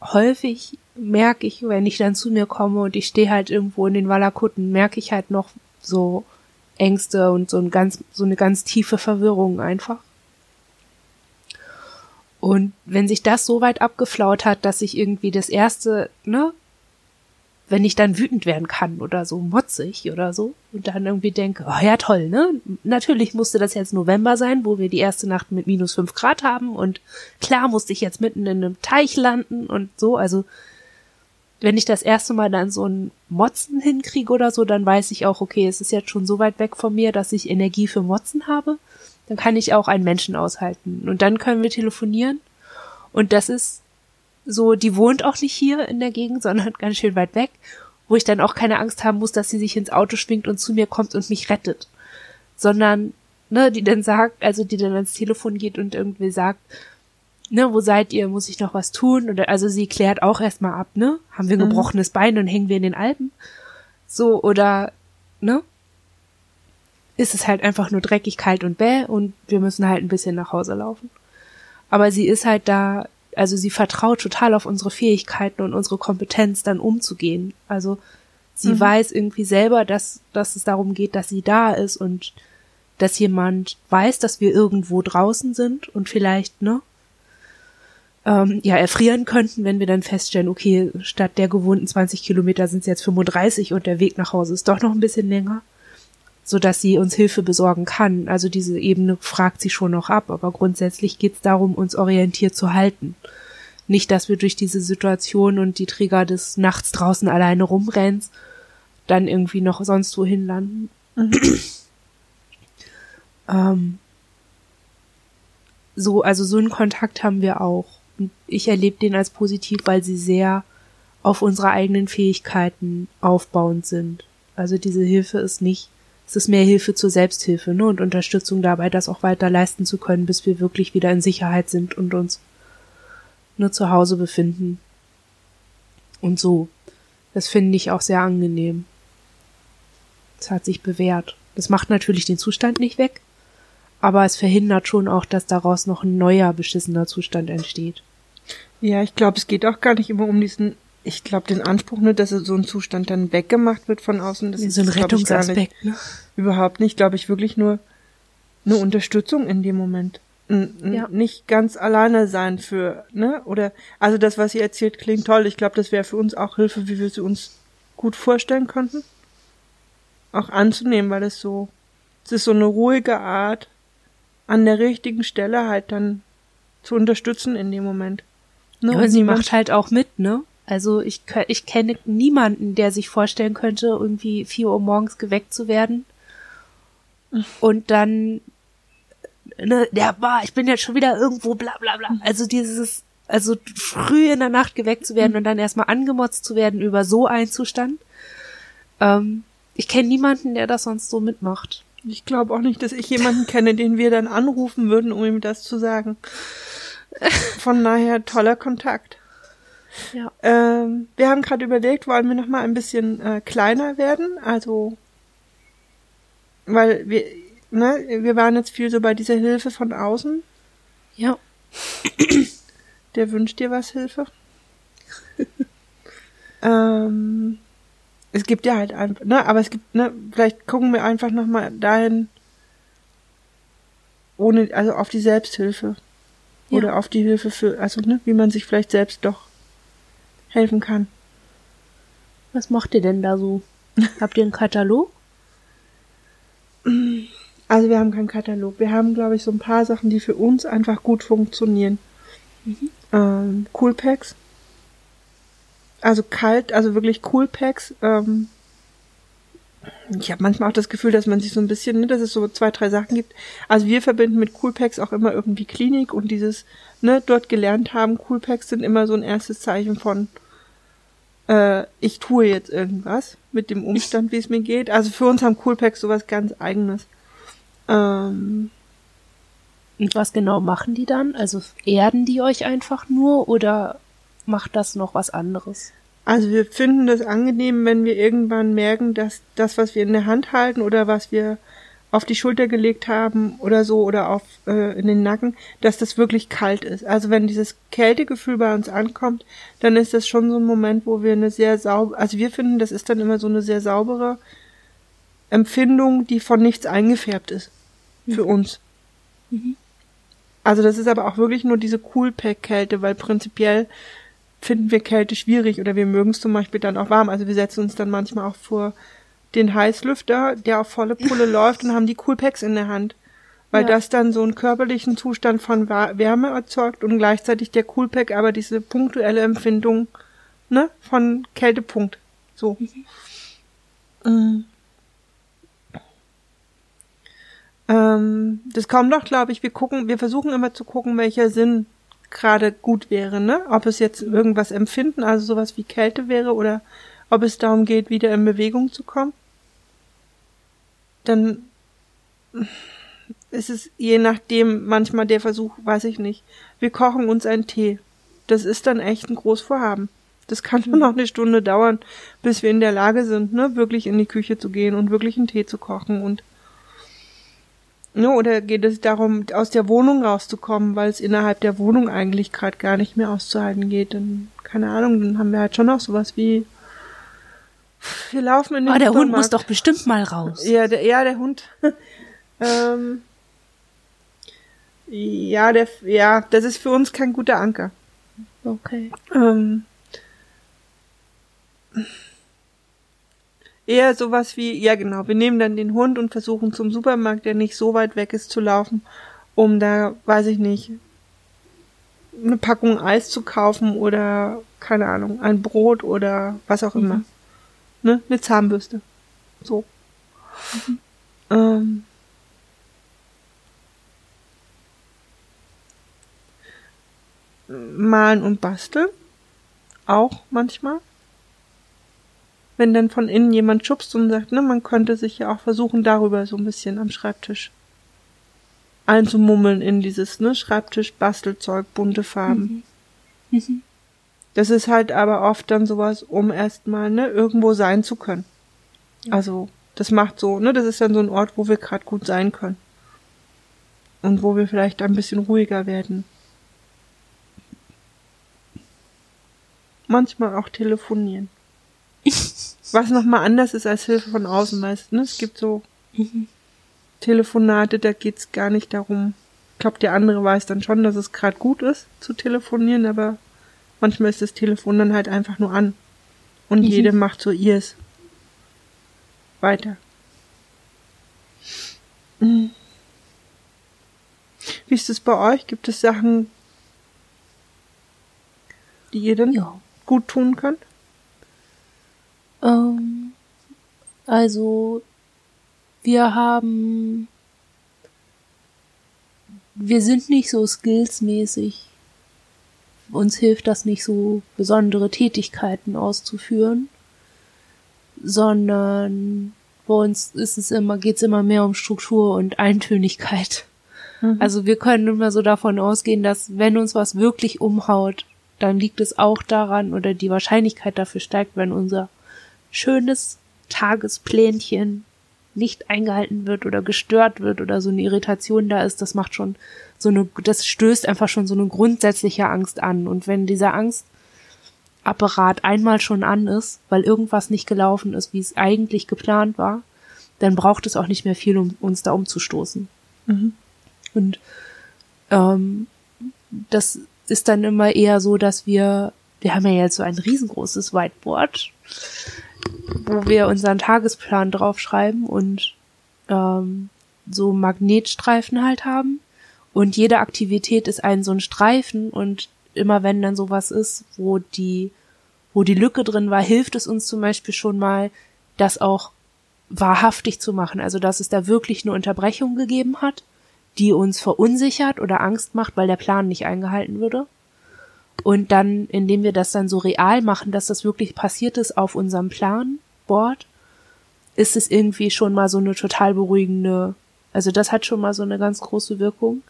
häufig merke ich, wenn ich dann zu mir komme und ich stehe halt irgendwo in den Wallakutten, merke ich halt noch so Ängste und so ein ganz, so eine ganz tiefe Verwirrung einfach. Und wenn sich das so weit abgeflaut hat, dass ich irgendwie das erste, ne, wenn ich dann wütend werden kann oder so motzig oder so und dann irgendwie denke, oh ja toll, ne? Natürlich musste das jetzt November sein, wo wir die erste Nacht mit minus fünf Grad haben und klar musste ich jetzt mitten in einem Teich landen und so, also wenn ich das erste Mal dann so ein Motzen hinkriege oder so, dann weiß ich auch, okay, es ist jetzt schon so weit weg von mir, dass ich Energie für Motzen habe. Dann kann ich auch einen Menschen aushalten. Und dann können wir telefonieren. Und das ist so, die wohnt auch nicht hier in der Gegend, sondern ganz schön weit weg, wo ich dann auch keine Angst haben muss, dass sie sich ins Auto schwingt und zu mir kommt und mich rettet. Sondern, ne, die dann sagt, also die dann ans Telefon geht und irgendwie sagt, ne, wo seid ihr, muss ich noch was tun? Oder also sie klärt auch erstmal ab, ne? Haben wir ein mhm. gebrochenes Bein und hängen wir in den Alpen? So, oder, ne? Ist es halt einfach nur dreckig, kalt und bäh und wir müssen halt ein bisschen nach Hause laufen. Aber sie ist halt da also sie vertraut total auf unsere Fähigkeiten und unsere Kompetenz dann umzugehen. Also sie mhm. weiß irgendwie selber, dass, dass es darum geht, dass sie da ist und dass jemand weiß, dass wir irgendwo draußen sind und vielleicht, ne, ähm, ja, erfrieren könnten, wenn wir dann feststellen, okay, statt der gewohnten 20 Kilometer sind es jetzt 35 und der Weg nach Hause ist doch noch ein bisschen länger so dass sie uns Hilfe besorgen kann. Also diese Ebene fragt sie schon noch ab, aber grundsätzlich geht es darum, uns orientiert zu halten. Nicht, dass wir durch diese Situation und die Trigger des Nachts draußen alleine rumrennst, dann irgendwie noch sonst wohin landen. Mhm. *clears throat* ähm, so, also so einen Kontakt haben wir auch. Und ich erlebe den als positiv, weil sie sehr auf unsere eigenen Fähigkeiten aufbauend sind. Also diese Hilfe ist nicht es ist mehr Hilfe zur Selbsthilfe ne, und Unterstützung dabei, das auch weiter leisten zu können, bis wir wirklich wieder in Sicherheit sind und uns nur zu Hause befinden. Und so. Das finde ich auch sehr angenehm. Es hat sich bewährt. Das macht natürlich den Zustand nicht weg, aber es verhindert schon auch, dass daraus noch ein neuer beschissener Zustand entsteht. Ja, ich glaube, es geht auch gar nicht immer um diesen ich glaube, den Anspruch nur, dass so ein Zustand dann weggemacht wird von außen, das ist so ein Rettungsaspekt, ne? Überhaupt nicht, glaube ich, wirklich nur eine Unterstützung in dem Moment. N ja. Nicht ganz alleine sein für, ne? Oder, also das, was ihr erzählt, klingt toll. Ich glaube, das wäre für uns auch Hilfe, wie wir sie uns gut vorstellen könnten. Auch anzunehmen, weil es so, es ist so eine ruhige Art, an der richtigen Stelle halt dann zu unterstützen in dem Moment. Ne? Ja, aber sie macht halt auch mit, ne? Also ich, ich kenne niemanden, der sich vorstellen könnte, irgendwie vier Uhr morgens geweckt zu werden. Und dann, ne, der war, ich bin jetzt schon wieder irgendwo, bla bla bla. Also dieses, also früh in der Nacht geweckt zu werden und dann erstmal angemotzt zu werden über so einen Zustand. Ähm, ich kenne niemanden, der das sonst so mitmacht. Ich glaube auch nicht, dass ich jemanden kenne, den wir dann anrufen würden, um ihm das zu sagen. *laughs* Von daher toller Kontakt. Ja. Ähm, wir haben gerade überlegt, wollen wir noch mal ein bisschen äh, kleiner werden, also weil wir ne, wir waren jetzt viel so bei dieser Hilfe von außen. Ja. Der wünscht dir was Hilfe. *laughs* ähm, es gibt ja halt einfach, ne, aber es gibt, ne, vielleicht gucken wir einfach noch mal dahin, ohne, also auf die Selbsthilfe. Ja. Oder auf die Hilfe für, also, ne, wie man sich vielleicht selbst doch helfen kann. Was macht ihr denn da so? *laughs* Habt ihr einen Katalog? Also wir haben keinen Katalog. Wir haben, glaube ich, so ein paar Sachen, die für uns einfach gut funktionieren. Ähm, Cool Packs. Also kalt, also wirklich Cool Packs. Ähm, ich habe manchmal auch das Gefühl, dass man sich so ein bisschen, ne, dass es so zwei, drei Sachen gibt. Also wir verbinden mit Cool Packs auch immer irgendwie Klinik und dieses, ne, dort gelernt haben, Cool Packs sind immer so ein erstes Zeichen von, äh, ich tue jetzt irgendwas mit dem Umstand, wie es mir geht. Also für uns haben Cool Packs sowas ganz eigenes. Ähm, Und was genau machen die dann? Also erden die euch einfach nur oder macht das noch was anderes? Also wir finden das angenehm, wenn wir irgendwann merken, dass das, was wir in der Hand halten oder was wir auf die Schulter gelegt haben oder so oder auf äh, in den Nacken, dass das wirklich kalt ist. Also wenn dieses Kältegefühl bei uns ankommt, dann ist das schon so ein Moment, wo wir eine sehr saubere, also wir finden, das ist dann immer so eine sehr saubere Empfindung, die von nichts eingefärbt ist für uns. Also das ist aber auch wirklich nur diese Coolpack-Kälte, weil prinzipiell finden wir Kälte schwierig oder wir mögen es zum Beispiel dann auch warm. Also wir setzen uns dann manchmal auch vor den Heißlüfter, der auf volle Pulle *laughs* läuft und haben die Coolpacks in der Hand. Weil Ja. das dann so einen körperlichen Zustand von Wärme erzeugt und gleichzeitig der Coolpack aber diese punktuelle Empfindung ne, von Kältepunkt. So. Mhm. Ähm, das kommt doch, glaube ich, wir gucken, wir versuchen immer zu gucken, welcher Sinn gerade gut wäre, ne? Ob es jetzt irgendwas empfinden, also sowas wie Kälte wäre oder ob es darum geht, wieder in Bewegung zu kommen. Dann ist es je nachdem manchmal der Versuch, weiß ich nicht. Wir kochen uns einen Tee. Das ist dann echt ein Großvorhaben. Das kann schon noch eine Stunde dauern, bis wir in der Lage sind, ne, wirklich in die Küche zu gehen und wirklich einen Tee zu kochen und Ne, oder geht es darum, aus der Wohnung rauszukommen, weil es innerhalb der Wohnung eigentlich gerade gar nicht mehr auszuhalten geht? Dann, keine Ahnung, dann haben wir halt schon noch sowas wie, wir laufen in den Ah, der Hund muss doch bestimmt mal raus. Ja, der, ja, der Hund. *laughs* ähm, ja, der, ja, das ist für uns kein guter Anker. Okay. Ähm, eher sowas wie, ja genau, wir nehmen dann den Hund und versuchen zum Supermarkt, der nicht so weit weg ist, zu laufen, um da, weiß ich nicht, eine Packung Eis zu kaufen oder, keine Ahnung, ein Brot oder was auch immer. Ne? Eine Zahnbürste. So. Ähm, malen und basteln. Auch manchmal. Wenn dann von innen jemand schubst und sagt, ne, man könnte sich ja auch versuchen, darüber so ein bisschen am Schreibtisch einzumummeln in dieses, ne, Schreibtisch, Bastelzeug, bunte Farben. Mhm. Das ist halt aber oft dann sowas, um erstmal, ne, irgendwo sein zu können. Also, das macht so, ne, das ist dann so ein Ort, wo wir gerade gut sein können. Und wo wir vielleicht ein bisschen ruhiger werden. Manchmal auch telefonieren. *laughs* Was nochmal anders ist als Hilfe von außen meist, ne? Es gibt so Telefonate, da geht's gar nicht darum. Ich glaube, der andere weiß dann schon, dass es gerade gut ist zu telefonieren, aber manchmal ist das Telefon dann halt einfach nur an. Und jede macht so ihrs. Weiter. Mhm. Wie ist es bei euch? Gibt es Sachen, die ihr dann Ja. gut tun könnt? Ähm, also, wir haben, wir sind nicht so skillsmäßig. Uns hilft das nicht so, besondere Tätigkeiten auszuführen, sondern bei uns ist es immer, geht's immer mehr um Struktur und Eintönigkeit. Mhm. Also wir können immer so davon ausgehen, dass wenn uns was wirklich umhaut, dann liegt es auch daran oder die Wahrscheinlichkeit dafür steigt, wenn unser schönes Tagesplänchen nicht eingehalten wird oder gestört wird oder so eine Irritation da ist, das macht schon so eine, das stößt einfach schon so eine grundsätzliche Angst an. Und wenn dieser Angstapparat einmal schon an ist, weil irgendwas nicht gelaufen ist, wie es eigentlich geplant war, dann braucht es auch nicht mehr viel, um uns da umzustoßen. Mhm. Und ähm, das ist dann immer eher so, dass wir, wir haben ja jetzt so ein riesengroßes Whiteboard, wo wir unseren Tagesplan draufschreiben und ähm, so Magnetstreifen halt haben. Und jede Aktivität ist ein so ein Streifen und immer wenn dann sowas ist, wo die, wo die Lücke drin war, hilft es uns zum Beispiel schon mal, das auch wahrhaftig zu machen. Also, dass es da wirklich eine Unterbrechung gegeben hat, die uns verunsichert oder Angst macht, weil der Plan nicht eingehalten würde. Und dann, indem wir das dann so real machen, dass das wirklich passiert ist auf unserem Planboard, ist es irgendwie schon mal so eine total beruhigende, also das hat schon mal so eine ganz große Wirkung.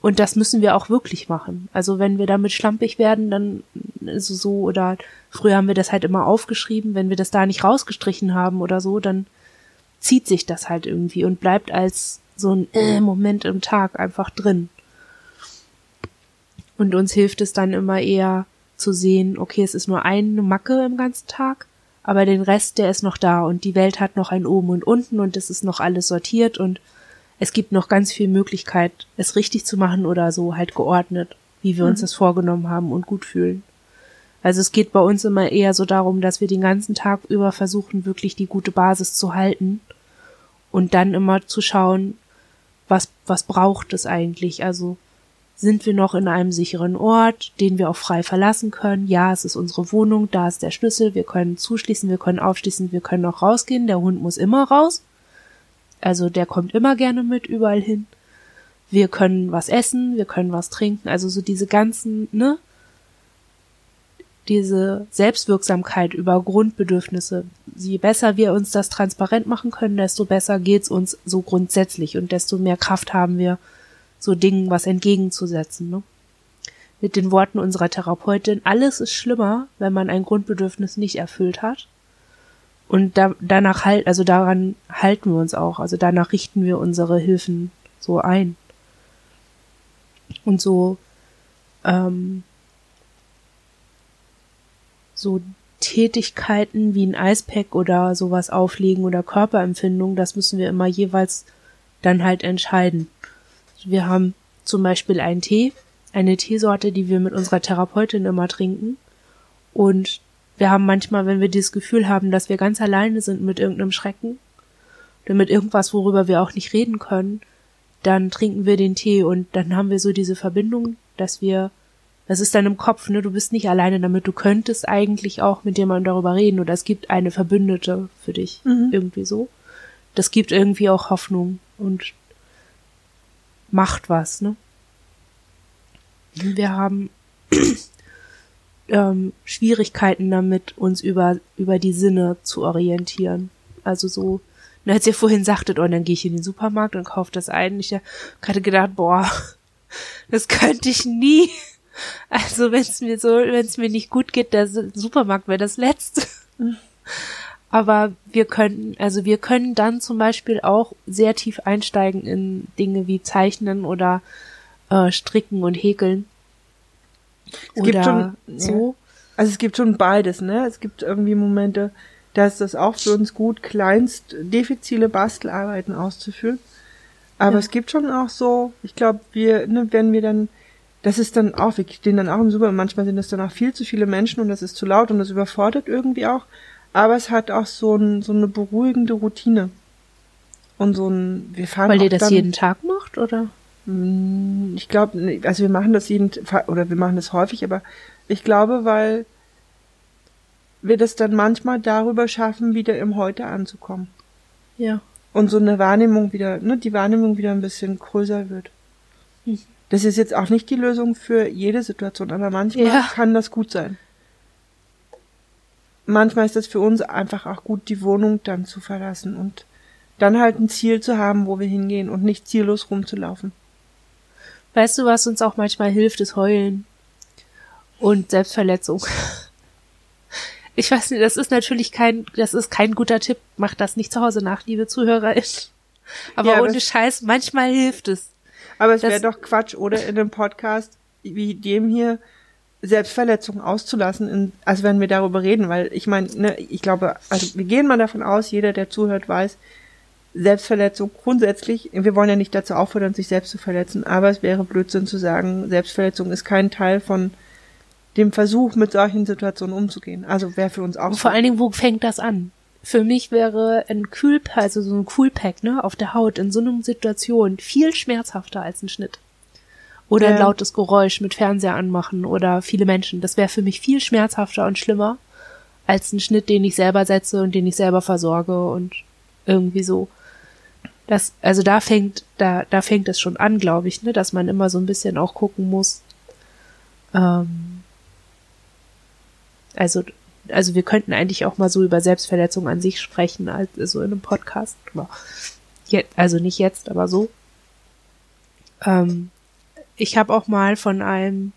Und das müssen wir auch wirklich machen. Also wenn wir damit schlampig werden, dann ist es so, oder früher haben wir das halt immer aufgeschrieben, wenn wir das da nicht rausgestrichen haben oder so, dann zieht sich das halt irgendwie und bleibt als so ein äh, Moment im Tag einfach drin. Und uns hilft es dann immer eher zu sehen, okay, es ist nur eine Macke im ganzen Tag, aber den Rest, der ist noch da und die Welt hat noch ein Oben und Unten und es ist noch alles sortiert und es gibt noch ganz viel Möglichkeit, es richtig zu machen oder so halt geordnet, wie wir mhm. uns das vorgenommen haben und gut fühlen. Also es geht bei uns immer eher so darum, dass wir den ganzen Tag über versuchen, wirklich die gute Basis zu halten und dann immer zu schauen, was, was braucht es eigentlich? Also sind wir noch in einem sicheren Ort, den wir auch frei verlassen können? Ja, es ist unsere Wohnung, da ist der Schlüssel, wir können zuschließen, wir können aufschließen, wir können auch rausgehen, der Hund muss immer raus. Also der kommt immer gerne mit überall hin. Wir können was essen, wir können was trinken, also so diese ganzen, ne? Diese Selbstwirksamkeit über Grundbedürfnisse. Je besser wir uns das transparent machen können, desto besser geht's uns so grundsätzlich und desto mehr Kraft haben wir, so Dingen was entgegenzusetzen. Ne? Mit den Worten unserer Therapeutin, alles ist schlimmer, wenn man ein Grundbedürfnis nicht erfüllt hat. Und da, danach halt, also daran halten wir uns auch. Also danach richten wir unsere Hilfen so ein. Und so, ähm, so Tätigkeiten wie ein Eispack oder sowas auflegen oder Körperempfindung, das müssen wir immer jeweils dann halt entscheiden. Wir haben zum Beispiel einen Tee, eine Teesorte, die wir mit unserer Therapeutin immer trinken. Und wir haben manchmal, wenn wir dieses Gefühl haben, dass wir ganz alleine sind mit irgendeinem Schrecken oder mit irgendwas, worüber wir auch nicht reden können, dann trinken wir den Tee und dann haben wir so diese Verbindung, dass wir, das ist dann im Kopf, ne, du bist nicht alleine damit, du könntest eigentlich auch mit jemandem darüber reden oder es gibt eine Verbündete für dich, mhm. irgendwie so. Das gibt irgendwie auch Hoffnung und macht was, ne? Wir haben *clears throat* ähm, Schwierigkeiten damit, uns über, über die Sinne zu orientieren. Also so, na, als ihr vorhin sagtet, oh, dann gehe ich in den Supermarkt und kaufe das ein. Ich hatte gedacht, boah, *laughs* das könnte ich nie. *laughs* Also wenn es mir so, wenn es mir nicht gut geht, der Supermarkt wäre das Letzte. Aber wir können, also wir können dann zum Beispiel auch sehr tief einsteigen in Dinge wie Zeichnen oder äh, Stricken und Häkeln. Es oder gibt schon, so. Ja. Also es gibt schon beides, ne? Es gibt irgendwie Momente, da ist das auch für uns gut, kleinst diffizile Bastelarbeiten auszuführen. Aber ja. es gibt schon auch so, ich glaube, wir, ne, wenn wir dann, das ist dann auch, wir stehen dann auch im Super, manchmal sind das dann auch viel zu viele Menschen und das ist zu laut und das überfordert irgendwie auch aber es hat auch so, ein, so eine beruhigende Routine. Und so ein, wir fahren Weil ihr das dann, jeden Tag macht, oder? Mm, ich glaube, also wir machen das jeden oder wir machen das häufig, aber ich glaube, weil wir das dann manchmal darüber schaffen, wieder im Heute anzukommen. Ja. Und so eine Wahrnehmung wieder, ne, die Wahrnehmung wieder ein bisschen größer wird. Mhm. Das ist jetzt auch nicht die Lösung für jede Situation, aber manchmal ja. kann das gut sein. Manchmal ist es für uns einfach auch gut, die Wohnung dann zu verlassen und dann halt ein Ziel zu haben, wo wir hingehen und nicht ziellos rumzulaufen. Weißt du, was uns auch manchmal hilft, ist Heulen und Selbstverletzung. *laughs* Ich weiß nicht, das ist natürlich kein, das ist kein guter Tipp. Macht das nicht zu Hause nach, liebe ZuhörerInnen. *laughs* Aber Ja, ohne Scheiß, manchmal hilft es. Aber es wäre doch Quatsch, oder in einem Podcast wie dem hier Selbstverletzung auszulassen, in, also wenn wir darüber reden, weil ich meine, ne, ich glaube, also wir gehen mal davon aus, jeder, der zuhört, weiß, Selbstverletzung grundsätzlich, wir wollen ja nicht dazu auffordern, sich selbst zu verletzen, aber es wäre Blödsinn zu sagen, Selbstverletzung ist kein Teil von dem Versuch, mit solchen Situationen umzugehen. Also wäre für uns auch Und vor allen Dingen, wo fängt das an? Für mich wäre ein Kühlpack, also so ein Coolpack, ne, auf der Haut in so einer Situation viel schmerzhafter als ein Schnitt. Oder ein Ja. lautes Geräusch mit Fernseher anmachen oder viele Menschen. Das wäre für mich viel schmerzhafter und schlimmer als ein Schnitt, den ich selber setze und den ich selber versorge und irgendwie so. Das, also da fängt, da, da fängt es schon an, glaube ich, ne, dass man immer so ein bisschen auch gucken muss. Ähm, also, also wir könnten eigentlich auch mal so über Selbstverletzung an sich sprechen, als so in einem Podcast. Also nicht jetzt, aber so. Ähm, ich habe auch mal von einem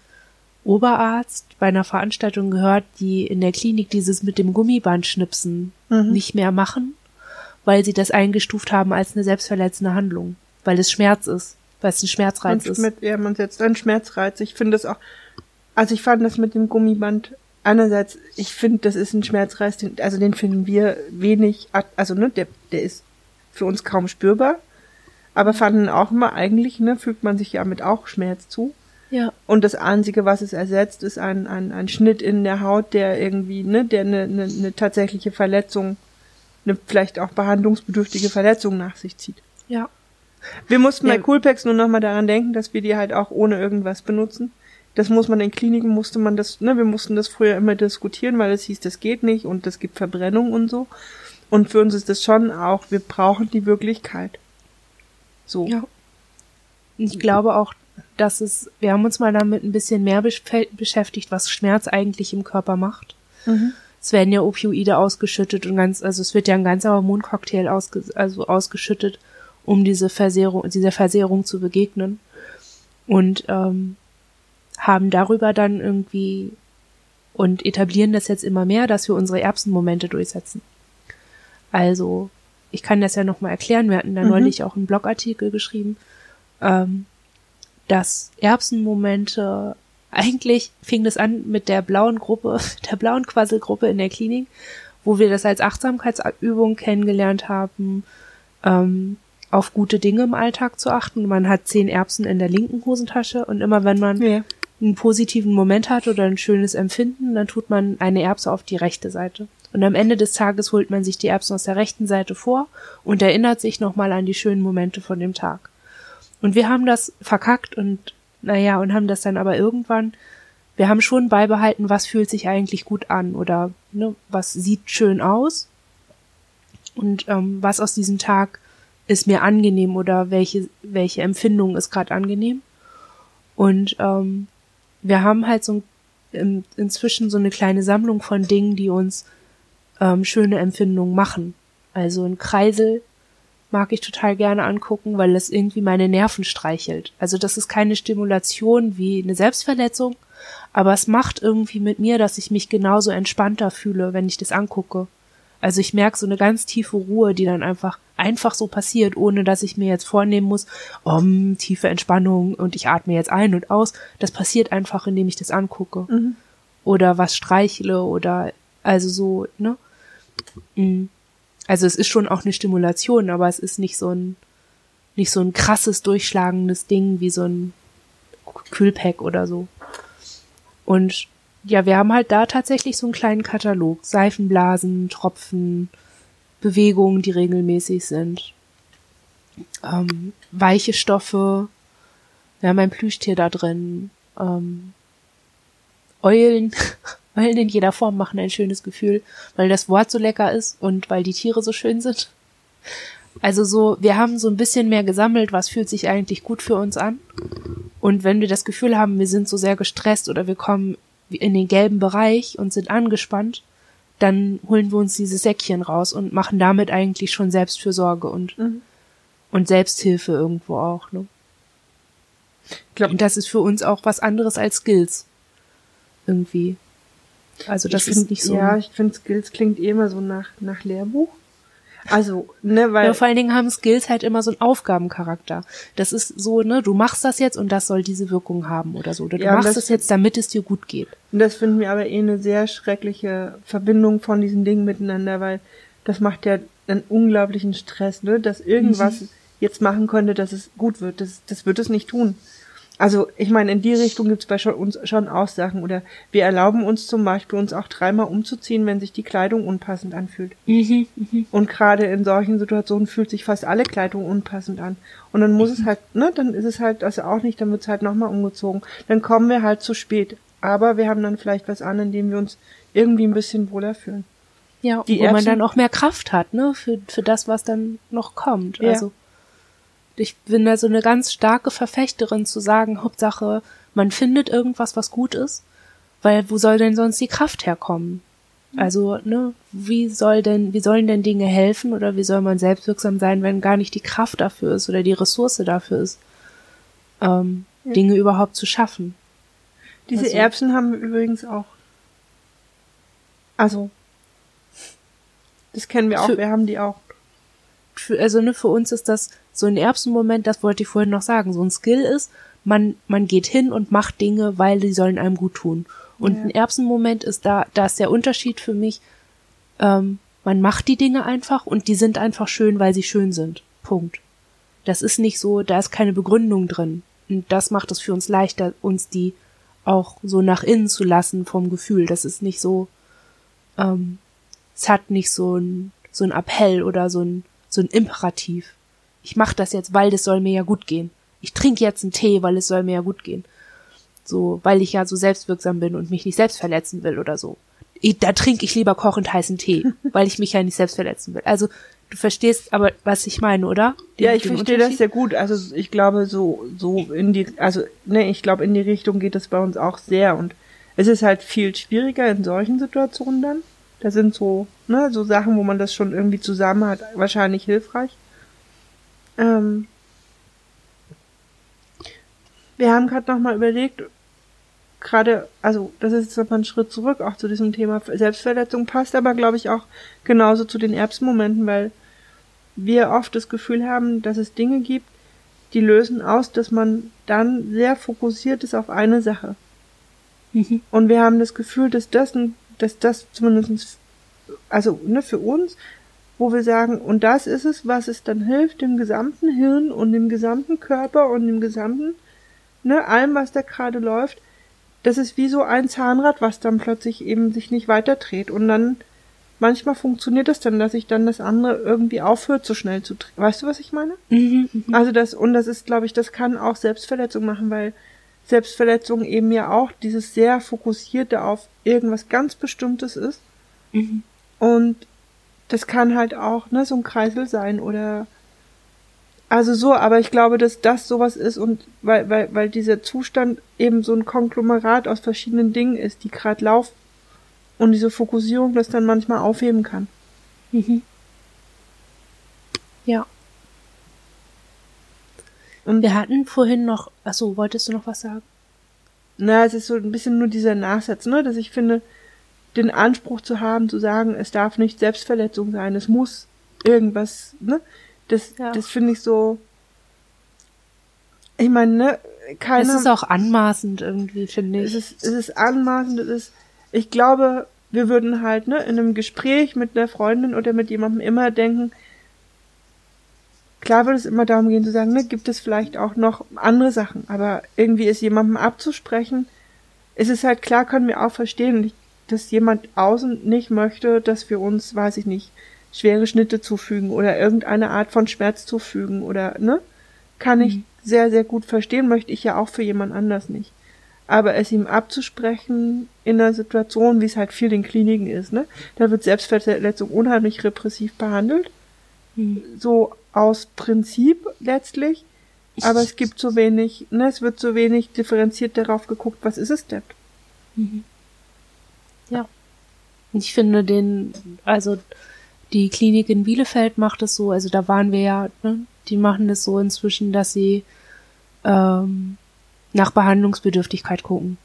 Oberarzt bei einer Veranstaltung gehört, die in der Klinik dieses mit dem Gummibandschnipsen Mhm. nicht mehr machen, weil sie das eingestuft haben als eine selbstverletzende Handlung, weil es Schmerz ist, weil es ein Schmerzreiz Und ist. mit, ja, man setzt einen Schmerzreiz. Ich finde das auch, also ich fand das mit dem Gummiband, einerseits, ich finde, das ist ein Schmerzreiz, den, also den finden wir wenig, also ne, der, der ist für uns kaum spürbar, aber fanden auch immer eigentlich, ne, fügt man sich ja mit auch Schmerz zu. Ja, Und das Einzige, was es ersetzt, ist ein, ein, ein Schnitt in der Haut, der irgendwie, ne, der eine, eine, eine tatsächliche Verletzung, eine vielleicht auch behandlungsbedürftige Verletzung nach sich zieht. ja. Wir mussten Ja. bei Coolpacks nur noch mal daran denken, dass wir die halt auch ohne irgendwas benutzen. Das muss man in Kliniken musste man das, ne, wir mussten das früher immer diskutieren, weil es hieß, das geht nicht und es gibt Verbrennung und so. Und für uns ist das schon auch, wir brauchen die Wirklichkeit. So. Ja. Ich glaube auch, dass es, wir haben uns mal damit ein bisschen mehr besch- beschäftigt, was Schmerz eigentlich im Körper macht. Mhm. Es werden ja Opioide ausgeschüttet und ganz, also es wird ja ein ganzer Hormoncocktail ausge, also ausgeschüttet, um diese Versehrung, dieser Versehrung zu begegnen. Und ähm, haben darüber dann irgendwie und etablieren das jetzt immer mehr, dass wir unsere Erbsenmomente durchsetzen. Also, ich kann das ja nochmal erklären. Wir hatten da Mhm. neulich auch einen Blogartikel geschrieben, ähm, dass Erbsenmomente eigentlich fing das an mit der blauen Gruppe, *laughs* der blauen Quasselgruppe in der Klinik, wo wir das als Achtsamkeitsübung kennengelernt haben, ähm, auf gute Dinge im Alltag zu achten. Man hat zehn Erbsen in der linken Hosentasche und immer wenn man Ja. einen positiven Moment hat oder ein schönes Empfinden, dann tut man eine Erbse auf die rechte Seite. Und am Ende des Tages holt man sich die Erbsen aus der rechten Seite vor und erinnert sich nochmal an die schönen Momente von dem Tag. Und wir haben das verkackt und naja, und haben das dann aber irgendwann, wir haben schon beibehalten, was fühlt sich eigentlich gut an oder ne, was sieht schön aus und ähm, was aus diesem Tag ist mir angenehm oder welche, welche Empfindung ist gerade angenehm. Und ähm, wir haben halt so in, inzwischen so eine kleine Sammlung von Dingen, die uns ähm, schöne Empfindungen machen. Also ein Kreisel mag ich total gerne angucken, weil es irgendwie meine Nerven streichelt. Also das ist keine Stimulation wie eine Selbstverletzung, aber es macht irgendwie mit mir, dass ich mich genauso entspannter fühle, wenn ich das angucke. Also ich merke so eine ganz tiefe Ruhe, die dann einfach einfach so passiert, ohne dass ich mir jetzt vornehmen muss, um tiefe Entspannung und ich atme jetzt ein und aus. Das passiert einfach, indem ich das angucke Mhm. oder was streichle oder also so, ne? Mm. Also es ist schon auch eine Stimulation, aber es ist nicht so ein nicht so ein krasses durchschlagendes Ding wie so ein Kühlpack oder so. Und ja, wir haben halt da tatsächlich so einen kleinen Katalog. Seifenblasen, Tropfen, Bewegungen, die regelmäßig sind. Ähm, weiche Stoffe. Wir haben ein Plüschtier da drin. Ähm, Eulen, *laughs* Eulen in jeder Form machen ein schönes Gefühl, weil das Wort so lecker ist und weil die Tiere so schön sind. Also so, wir haben so ein bisschen mehr gesammelt, was fühlt sich eigentlich gut für uns an. Und wenn wir das Gefühl haben, wir sind so sehr gestresst oder wir kommen in den gelben Bereich und sind angespannt, dann holen wir uns diese Säckchen raus und machen damit eigentlich schon Selbstfürsorge und, Mhm. und Selbsthilfe irgendwo auch, ne? Ich glaub, Und das ist für uns auch was anderes als Skills. Irgendwie. Also das ich ist find, nicht so. Ja, ich finde Skills klingt eh immer so nach, nach Lehrbuch. Also, ne, weil. ja, vor allen Dingen haben Skills halt immer so einen Aufgabencharakter. Das ist so, ne, du machst das jetzt und das soll diese Wirkung haben oder so. Oder du Ja, machst das- das jetzt, damit es dir gut geht. Und das finden wir aber eh eine sehr schreckliche Verbindung von diesen Dingen miteinander, weil das macht ja einen unglaublichen Stress, ne? Dass irgendwas jetzt machen könnte, dass es gut wird. Das, das wird es nicht tun. Also ich meine, in die Richtung gibt's bei uns schon Aussagen. Oder wir erlauben uns zum Beispiel, uns auch dreimal umzuziehen, wenn sich die Kleidung unpassend anfühlt. Mhm, mhm. Und gerade in solchen Situationen fühlt sich fast alle Kleidung unpassend an. Und dann muss es halt, ne, dann ist es halt also auch nicht, dann wird's halt nochmal umgezogen. Dann kommen wir halt zu spät. Aber wir haben dann vielleicht was an, in dem wir uns irgendwie ein bisschen wohler fühlen. Ja, Die wo man Erbsen- dann auch mehr Kraft hat, ne, für, für das, was dann noch kommt. Ja. Also ich bin da so eine ganz starke Verfechterin zu sagen, Hauptsache, man findet irgendwas, was gut ist, weil wo soll denn sonst die Kraft herkommen? Also, ne, wie soll denn, wie sollen denn Dinge helfen oder wie soll man selbstwirksam sein, wenn gar nicht die Kraft dafür ist oder die Ressource dafür ist, ähm, Ja. Dinge überhaupt zu schaffen? Diese Also- Erbsen haben wir übrigens auch. Also, das kennen wir auch, Für- wir haben die auch. für, also ne, für uns ist das so ein Erbsenmoment, das wollte ich vorhin noch sagen, so ein Skill ist, man, man geht hin und macht Dinge, weil die sollen einem gut tun. Und Ja. ein Erbsenmoment ist da, da ist der Unterschied für mich, ähm, man macht die Dinge einfach und die sind einfach schön, weil sie schön sind. Punkt. Das ist nicht so, da ist keine Begründung drin. Und das macht es für uns leichter, uns die auch so nach innen zu lassen vom Gefühl. Das ist nicht so, ähm, es hat nicht so ein, so ein Appell oder so ein, so ein Imperativ. Ich mache das jetzt, weil es soll mir ja gut gehen. Ich trinke jetzt einen Tee, weil es soll mir ja gut gehen. So, weil ich ja so selbstwirksam bin und mich nicht selbst verletzen will oder so. Da trinke ich lieber kochend heißen Tee, *laughs* weil ich mich ja nicht selbst verletzen will. Also, du verstehst aber, was ich meine, oder? Den- Ja, ich verstehe das sehr gut. Also ich glaube so so in die also ne, ich glaube in die Richtung geht es bei uns auch sehr und es ist halt viel schwieriger in solchen Situationen dann. Da sind so ne so Sachen, wo man das schon irgendwie zusammen hat, wahrscheinlich hilfreich. Ähm, wir haben gerade noch mal überlegt, gerade, also das ist jetzt nochmal ein Schritt zurück, auch zu diesem Thema Selbstverletzung, passt aber, glaube ich, auch genauso zu den Erbsenmomenten, weil wir oft das Gefühl haben, dass es Dinge gibt, die lösen aus, dass man dann sehr fokussiert ist auf eine Sache. Mhm. Und wir haben das Gefühl, dass das, dass das zumindest, also ne, für uns, wo wir sagen, und das ist es, was es dann hilft, dem gesamten Hirn und dem gesamten Körper und dem gesamten, ne, allem, was da gerade läuft, das ist wie so ein Zahnrad, was dann plötzlich eben sich nicht weiterdreht. Und dann, manchmal funktioniert das dann, dass sich dann das andere irgendwie aufhört, so schnell zu drehen. Weißt du, was ich meine? Mhm, mhm. Also das, und das ist, glaube ich, das kann auch Selbstverletzung machen, weil Selbstverletzung eben ja auch dieses sehr fokussierte auf irgendwas ganz Bestimmtes ist. Mhm. Und das kann halt auch, ne, so ein Kreisel sein oder also so, aber ich glaube, dass das sowas ist und weil, weil, weil dieser Zustand eben so ein Konglomerat aus verschiedenen Dingen ist, die gerade laufen und diese Fokussierung das dann manchmal aufheben kann. Mhm. Ja. Und Wir hatten vorhin noch, ach so, wolltest du noch was sagen? Na, es ist so ein bisschen nur dieser Nachsatz, ne, dass ich finde, den Anspruch zu haben, zu sagen, es darf nicht Selbstverletzung sein, es muss irgendwas, ne, das, Ja. das finde ich so, ich meine, ne, keiner, Es ist auch anmaßend irgendwie, finde es ich. ist, es ist anmaßend, es ist, ich glaube, wir würden halt, ne, in einem Gespräch mit einer Freundin oder mit jemandem immer denken, klar würde es immer darum gehen zu sagen, ne, gibt es vielleicht auch noch andere Sachen, aber irgendwie ist jemandem abzusprechen, es ist halt klar, können wir auch verstehen, dass jemand außen nicht möchte, dass wir uns, weiß ich nicht, schwere Schnitte zufügen oder irgendeine Art von Schmerz zufügen oder, ne, kann ich Mhm. sehr, sehr gut verstehen, möchte ich ja auch für jemand anders nicht. Aber es ihm abzusprechen in einer Situation, wie es halt viel in Kliniken ist, ne, da wird Selbstverletzung unheimlich repressiv behandelt Mhm. so aus Prinzip letztlich, aber es gibt so wenig, ne, es wird so wenig differenziert darauf geguckt, was ist es denn? Mhm. Ja. Ich finde den, also die Klinik in Bielefeld macht es so, also da waren wir ja, ne, die machen es so inzwischen, dass sie ähm, nach Behandlungsbedürftigkeit gucken.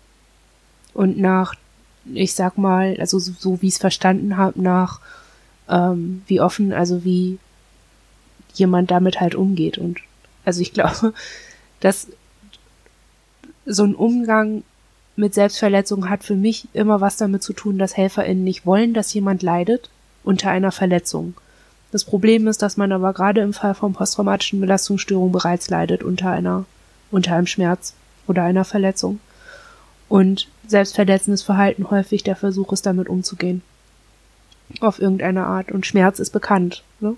Und nach, ich sag mal, also so, so wie ich es verstanden habe, nach ähm, wie offen, also wie jemand damit halt umgeht. Und also ich *laughs* glaube, dass so ein Umgang mit Selbstverletzung hat für mich immer was damit zu tun, dass HelferInnen nicht wollen, dass jemand leidet unter einer Verletzung. Das Problem ist, dass man aber gerade im Fall von posttraumatischen Belastungsstörungen bereits leidet unter einer, unter einem Schmerz oder einer Verletzung. Und selbstverletzendes Verhalten häufig der Versuch ist, damit umzugehen. Auf irgendeine Art. Und Schmerz ist bekannt. Ne?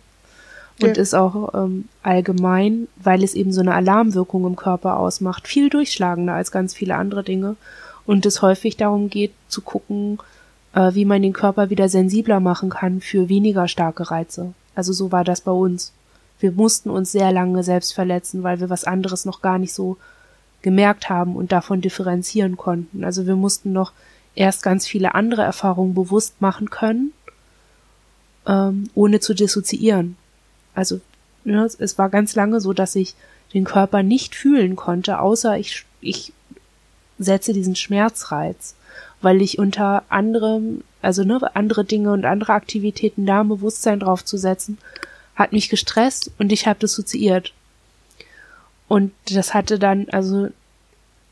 Und ja. ist auch ähm, allgemein, weil es eben so eine Alarmwirkung im Körper ausmacht, viel durchschlagender als ganz viele andere Dinge. Und es häufig darum geht, zu gucken, äh, wie man den Körper wieder sensibler machen kann für weniger starke Reize. Also so war das bei uns. Wir mussten uns sehr lange selbst verletzen, weil wir was anderes noch gar nicht so gemerkt haben und davon differenzieren konnten. Also wir mussten noch erst ganz viele andere Erfahrungen bewusst machen können, ähm, ohne zu dissoziieren. Also ja, es war ganz lange so, dass ich den Körper nicht fühlen konnte, außer ich, ich setze diesen Schmerzreiz weil ich unter anderem, also ne, andere Dinge und andere Aktivitäten da ein Bewusstsein drauf zu setzen, hat mich gestresst und ich habe dissoziiert. Und das hatte dann, also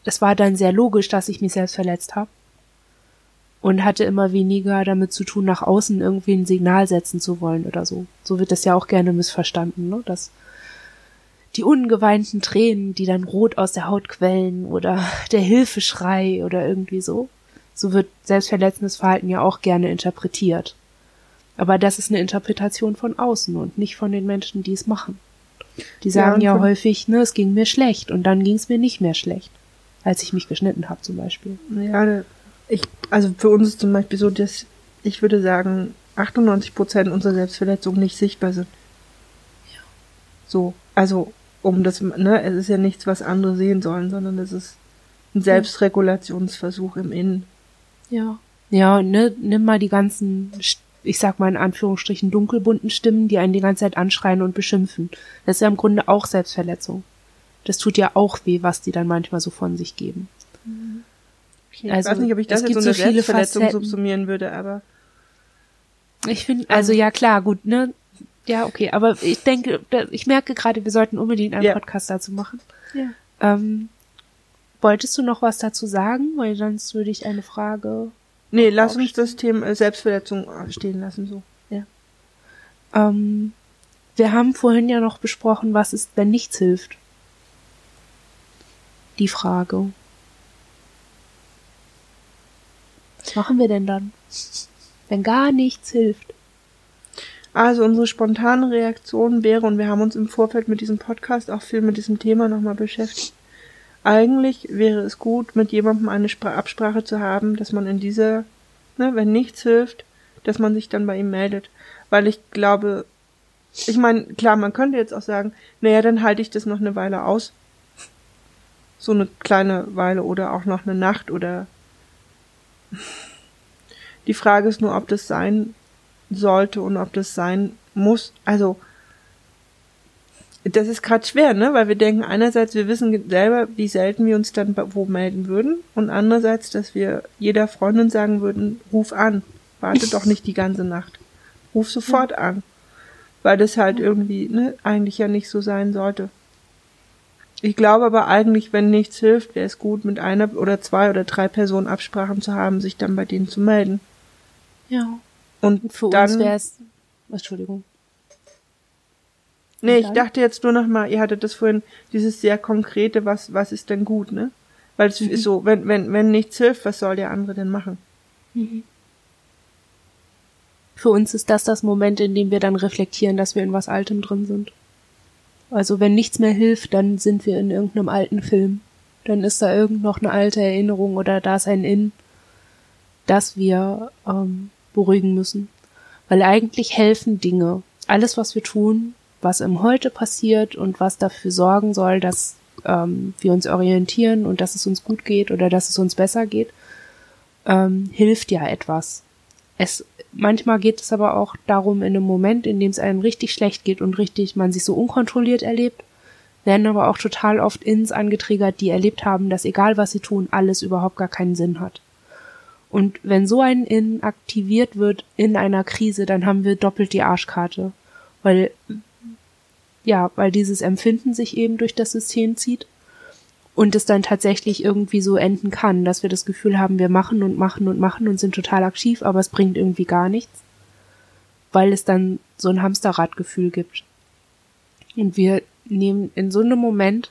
es war dann sehr logisch, dass ich mich selbst verletzt habe. Und hatte immer weniger damit zu tun, nach außen irgendwie ein Signal setzen zu wollen oder so. So wird das ja auch gerne missverstanden, ne? Dass die ungeweinten Tränen, die dann rot aus der Haut quellen oder *laughs* der Hilfeschrei oder irgendwie so. So wird selbstverletzendes Verhalten ja auch gerne interpretiert. Aber das ist eine Interpretation von außen und nicht von den Menschen, die es machen. Die sagen ja, ja häufig, ne, es ging mir schlecht und dann ging es mir nicht mehr schlecht, als ich mich geschnitten habe zum Beispiel. Ja, ich, also für uns ist zum Beispiel so, dass ich würde sagen, 98 Prozent unserer Selbstverletzungen nicht sichtbar sind. Ja. So, also um das, ne, es ist ja nichts, was andere sehen sollen, sondern es ist ein Selbstregulationsversuch im Innen. Ja. Ja, ne, nimm mal die ganzen, ich sag mal in Anführungsstrichen, dunkelbunten Stimmen, die einen die ganze Zeit anschreien und beschimpfen. Das ist ja im Grunde auch Selbstverletzung. Das tut ja auch weh, was die dann manchmal so von sich geben. Ich also, weiß nicht, ob ich das jetzt so eine so Selbstverletzung Facetten. subsumieren würde, aber. Ich finde, also ja klar, gut, ne? Ja, okay, aber ich denke, ich merke gerade, wir sollten unbedingt einen ja. Podcast dazu machen. Ja. Ähm, Wolltest du noch was dazu sagen? Weil sonst würde ich eine Frage. Nee, lass uns das Thema Selbstverletzung stehen lassen, so. Ja. Ähm, wir haben vorhin ja noch besprochen, was ist, wenn nichts hilft. Die Frage. Was machen wir denn dann? Wenn gar nichts hilft. Also unsere spontane Reaktion wäre, und wir haben uns im Vorfeld mit diesem Podcast auch viel mit diesem Thema nochmal beschäftigt, eigentlich wäre es gut, mit jemandem eine Spra Absprache zu haben, dass man in dieser, ne, wenn nichts hilft, dass man sich dann bei ihm meldet. Weil ich glaube, ich meine, klar, man könnte jetzt auch sagen, naja, dann halte ich das noch eine Weile aus. So eine kleine Weile oder auch noch eine Nacht oder die Frage ist nur, ob das sein sollte und ob das sein muss. Also, das ist gerade schwer, ne? Weil wir denken einerseits, wir wissen selber, wie selten wir uns dann wo melden würden und andererseits, dass wir jeder Freundin sagen würden, ruf an, warte doch nicht die ganze Nacht, ruf sofort ja. an, weil das halt irgendwie, ne, eigentlich ja nicht so sein sollte. Ich glaube aber eigentlich, wenn nichts hilft, wäre es gut, mit einer oder zwei oder drei Personen Absprachen zu haben, sich dann bei denen zu melden. Ja. Und für dann, uns wäre es, Entschuldigung. Nee, ich dachte jetzt nur noch mal, ihr hattet das vorhin, dieses sehr konkrete, was, was ist denn gut, ne? Weil es mhm. ist so, wenn, wenn, wenn nichts hilft, was soll der andere denn machen? Mhm. Für uns ist das das Moment, in dem wir dann reflektieren, dass wir in was Altem drin sind. Also wenn nichts mehr hilft, dann sind wir in irgendeinem alten Film. Dann ist da irgend noch eine alte Erinnerung oder da ist ein In, das wir ähm, beruhigen müssen. Weil eigentlich helfen Dinge. Alles, was wir tun, was im Heute passiert und was dafür sorgen soll, dass ähm, wir uns orientieren und dass es uns gut geht oder dass es uns besser geht, ähm, hilft ja etwas. es manchmal geht es aber auch darum, in einem Moment, in dem es einem richtig schlecht geht und richtig man sich so unkontrolliert erlebt, werden aber auch total oft Ins angetriggert, die erlebt haben, dass egal was sie tun, alles überhaupt gar keinen Sinn hat. Und wenn so ein In aktiviert wird in einer Krise, dann haben wir doppelt die Arschkarte. Weil, ja, weil dieses Empfinden sich eben durch das System zieht und es dann tatsächlich irgendwie so enden kann, dass wir das Gefühl haben, wir machen und machen und machen und sind total aktiv, aber es bringt irgendwie gar nichts, weil es dann so ein Hamsterradgefühl gibt. Und wir nehmen in so einem Moment,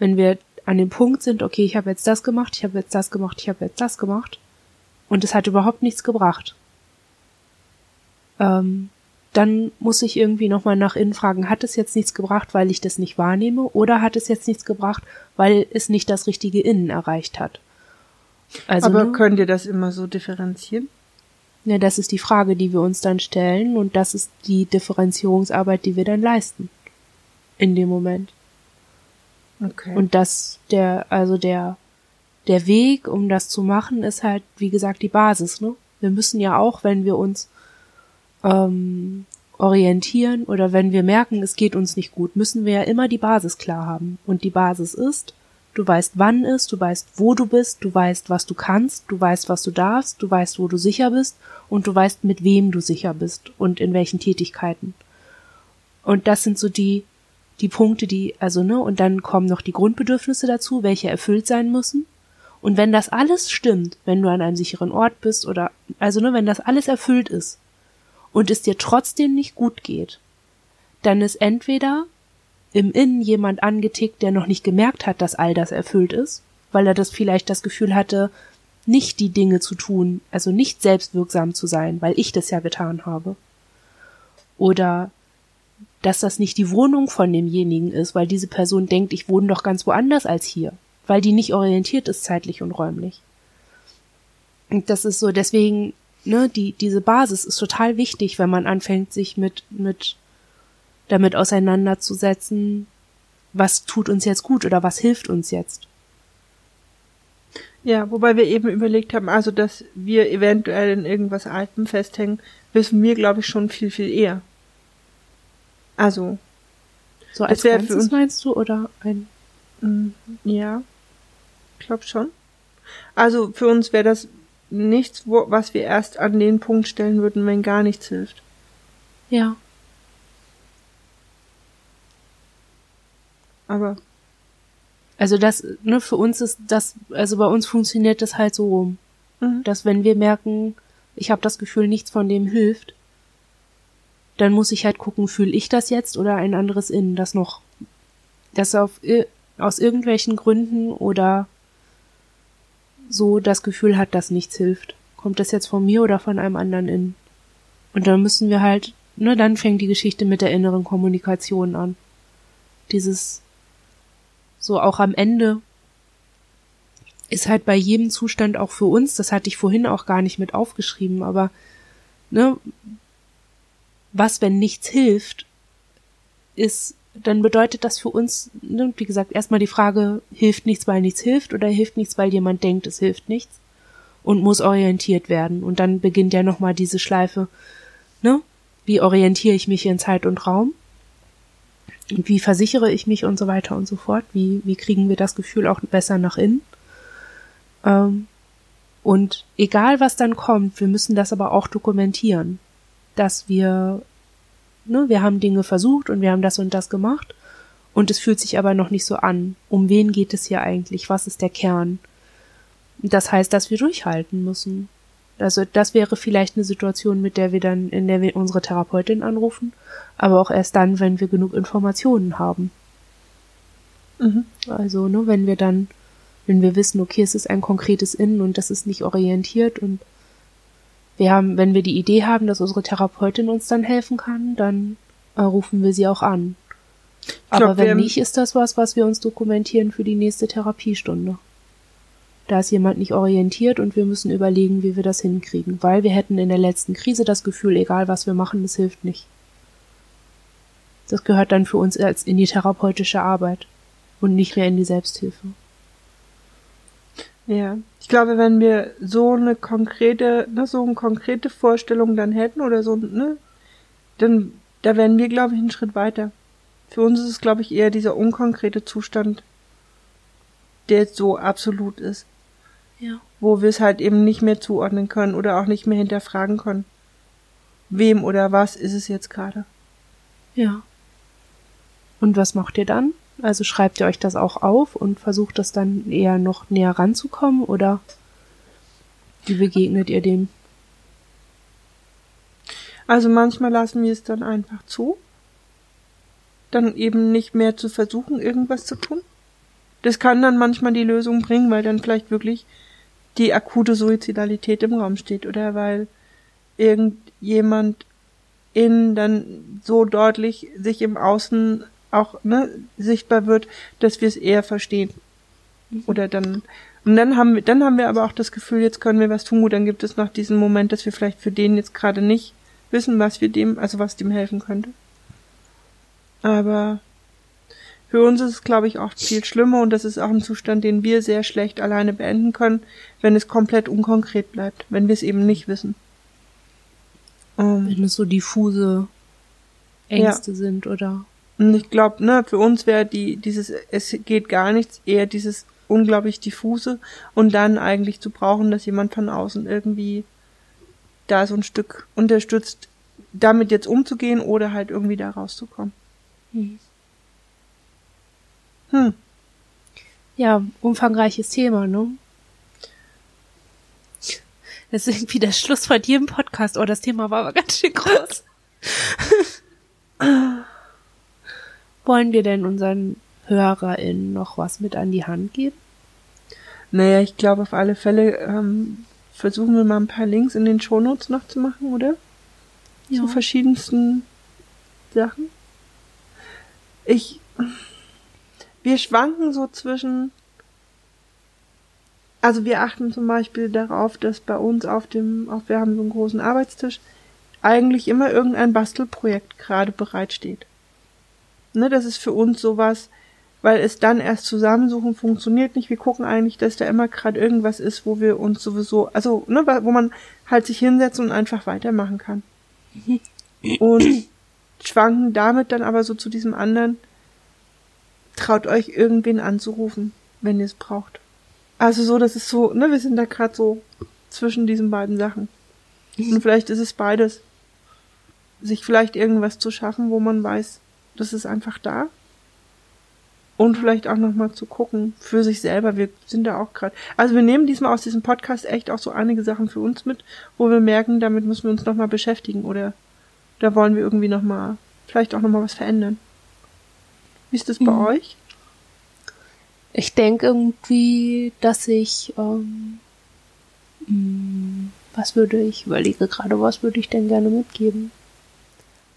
wenn wir an dem Punkt sind, okay, ich habe jetzt das gemacht, ich habe jetzt das gemacht, ich habe jetzt das gemacht, und es hat überhaupt nichts gebracht, ähm, dann muss ich irgendwie nochmal nach innen fragen, hat es jetzt nichts gebracht, weil ich das nicht wahrnehme, oder hat es jetzt nichts gebracht, weil es nicht das richtige Innen erreicht hat? Also, Aber könnt ihr das immer so differenzieren? Ja, das ist die Frage, die wir uns dann stellen, und das ist die Differenzierungsarbeit, die wir dann leisten. In dem Moment. Okay. Und das, der, also der der Weg, um das zu machen, ist halt, wie gesagt, die Basis. Ne? Wir müssen ja auch, wenn wir uns ähm, orientieren oder wenn wir merken, es geht uns nicht gut, müssen wir ja immer die Basis klar haben. Und die Basis ist, du weißt, wann ist, du weißt, wo du bist, du weißt, was du kannst, du weißt, was du darfst, du weißt, wo du sicher bist und du weißt, mit wem du sicher bist und in welchen Tätigkeiten. Und das sind so die, die Punkte, die, also, ne, und dann kommen noch die Grundbedürfnisse dazu, welche erfüllt sein müssen. Und wenn das alles stimmt, wenn du an einem sicheren Ort bist oder, also nur wenn das alles erfüllt ist und es dir trotzdem nicht gut geht, dann ist entweder im Innen jemand angetickt, der noch nicht gemerkt hat, dass all das erfüllt ist, weil er das vielleicht das Gefühl hatte, nicht die Dinge zu tun, also nicht selbstwirksam zu sein, weil ich das ja getan habe. Oder dass das nicht die Wohnung von demjenigen ist, weil diese Person denkt, ich wohne doch ganz woanders als hier weil die nicht orientiert ist zeitlich und räumlich. Und das ist so, deswegen, ne, die, diese Basis ist total wichtig, wenn man anfängt, sich mit, mit, damit auseinanderzusetzen, was tut uns jetzt gut oder was hilft uns jetzt. Ja, wobei wir eben überlegt haben, also dass wir eventuell in irgendwas Altem festhängen, wissen wir, glaube ich, schon viel, viel eher. Also. So als Ganzes meinst du oder ein? Mm, ja. Ich glaube schon. Also für uns wäre das nichts, wo, was wir erst an den Punkt stellen würden, wenn gar nichts hilft. Ja. Aber. Also das, ne, für uns ist das, also bei uns funktioniert das halt so rum. Mhm. Dass wenn wir merken, ich habe das Gefühl, nichts von dem hilft, dann muss ich halt gucken, fühle ich das jetzt oder ein anderes Innen, das noch, das auf, aus irgendwelchen Gründen oder so das Gefühl hat, dass nichts hilft. Kommt das jetzt von mir oder von einem anderen in? Und dann müssen wir halt, ne, dann fängt die Geschichte mit der inneren Kommunikation an. Dieses, so auch am Ende ist halt bei jedem Zustand auch für uns, das hatte ich vorhin auch gar nicht mit aufgeschrieben, aber, ne, was, wenn nichts hilft, ist dann bedeutet das für uns, ne, wie gesagt, erstmal die Frage, hilft nichts, weil nichts hilft oder hilft nichts, weil jemand denkt, es hilft nichts und muss orientiert werden. Und dann beginnt ja nochmal diese Schleife, ne? Wie orientiere ich mich in Zeit und Raum? Und wie versichere ich mich und so weiter und so fort? Wie, wie kriegen wir das Gefühl auch besser nach innen? Ähm, und egal was dann kommt, wir müssen das aber auch dokumentieren, dass wir ne, wir haben Dinge versucht und wir haben das und das gemacht und es fühlt sich aber noch nicht so an. Um wen geht es hier eigentlich? Was ist der Kern? Das heißt, dass wir durchhalten müssen. Also das wäre vielleicht eine Situation, mit der wir dann, in der wir unsere Therapeutin anrufen, aber auch erst dann, wenn wir genug Informationen haben. Mhm. Also, ne, wenn wir dann, wenn wir wissen, okay, es ist ein konkretes Innen und das ist nicht orientiert und wir haben, wenn wir die Idee haben, dass unsere Therapeutin uns dann helfen kann, dann äh, rufen wir sie auch an. Aber glaub, wenn nicht, ist das was, was wir uns dokumentieren für die nächste Therapiestunde. Da ist jemand nicht orientiert und wir müssen überlegen, wie wir das hinkriegen, weil wir hätten in der letzten Krise das Gefühl, egal was wir machen, es hilft nicht. Das gehört dann für uns als in die therapeutische Arbeit und nicht mehr in die Selbsthilfe. Ja, ich glaube, wenn wir so eine konkrete, ne, so eine konkrete Vorstellung dann hätten oder so, ne, dann, da wären wir, glaube ich, einen Schritt weiter. Für uns ist es, glaube ich, eher dieser unkonkrete Zustand, der jetzt so absolut ist. Ja. Wo wir es halt eben nicht mehr zuordnen können oder auch nicht mehr hinterfragen können. Wem oder was ist es jetzt gerade? Ja. Und was macht ihr dann? Also schreibt ihr euch das auch auf und versucht das dann eher noch näher ranzukommen oder wie begegnet ihr dem? Also manchmal lassen wir es dann einfach zu. Dann eben nicht mehr zu versuchen, irgendwas zu tun. Das kann dann manchmal die Lösung bringen, weil dann vielleicht wirklich die akute Suizidalität im Raum steht oder weil irgendjemand innen dann so deutlich sich im Außen auch ne, sichtbar wird, dass wir es eher verstehen. Oder dann und dann haben wir dann haben wir aber auch das Gefühl, jetzt können wir was tun. Gut, dann gibt es noch diesen Moment, dass wir vielleicht für den jetzt gerade nicht wissen, was wir dem, also was dem helfen könnte. Aber für uns ist es, glaube ich, auch viel schlimmer und das ist auch ein Zustand, den wir sehr schlecht alleine beenden können, wenn es komplett unkonkret bleibt, wenn wir es eben nicht wissen. Um, wenn es so diffuse Ängste ja. sind, oder? Und ich glaube, ne, für uns wäre die, dieses, es geht gar nichts, eher dieses unglaublich diffuse und dann eigentlich zu brauchen, dass jemand von außen irgendwie da so ein Stück unterstützt, damit jetzt umzugehen oder halt irgendwie da rauszukommen. Hm. Hm. Ja, umfangreiches Thema, ne? Das ist irgendwie der Schluss von jedem Podcast. Oh, das Thema war aber ganz schön groß. *laughs* Wollen wir denn unseren HörerInnen noch was mit an die Hand geben? Naja, ich glaube auf alle Fälle ähm, versuchen wir mal ein paar Links in den Shownotes noch zu machen, oder? Ja. Zu verschiedensten Sachen. Ich, wir schwanken so zwischen, also wir achten zum Beispiel darauf, dass bei uns auf dem, auf, wir haben so einen großen Arbeitstisch, eigentlich immer irgendein Bastelprojekt gerade bereitsteht. Ne, das ist für uns sowas, weil es dann erst zusammensuchen funktioniert nicht. Wir gucken eigentlich, dass da immer gerade irgendwas ist, wo wir uns sowieso, also ne, wo man halt sich hinsetzen und einfach weitermachen kann. *clears throat* Und schwanken damit dann aber so zu diesem anderen, traut euch irgendwen anzurufen, wenn ihr es braucht. Also so, das ist so, ne, wir sind da gerade so zwischen diesen beiden Sachen. Und vielleicht ist es beides. Sich vielleicht irgendwas zu schaffen, wo man weiß, das ist einfach da. Und vielleicht auch nochmal zu gucken für sich selber. Wir sind da auch gerade. Also wir nehmen diesmal aus diesem Podcast echt auch so einige Sachen für uns mit, wo wir merken, damit müssen wir uns nochmal beschäftigen oder da wollen wir irgendwie nochmal, vielleicht auch nochmal was verändern. Wie ist das bei mhm. euch? Ich denke irgendwie, dass ich, ähm, hm, was würde ich, überlege gerade, was würde ich denn gerne mitgeben?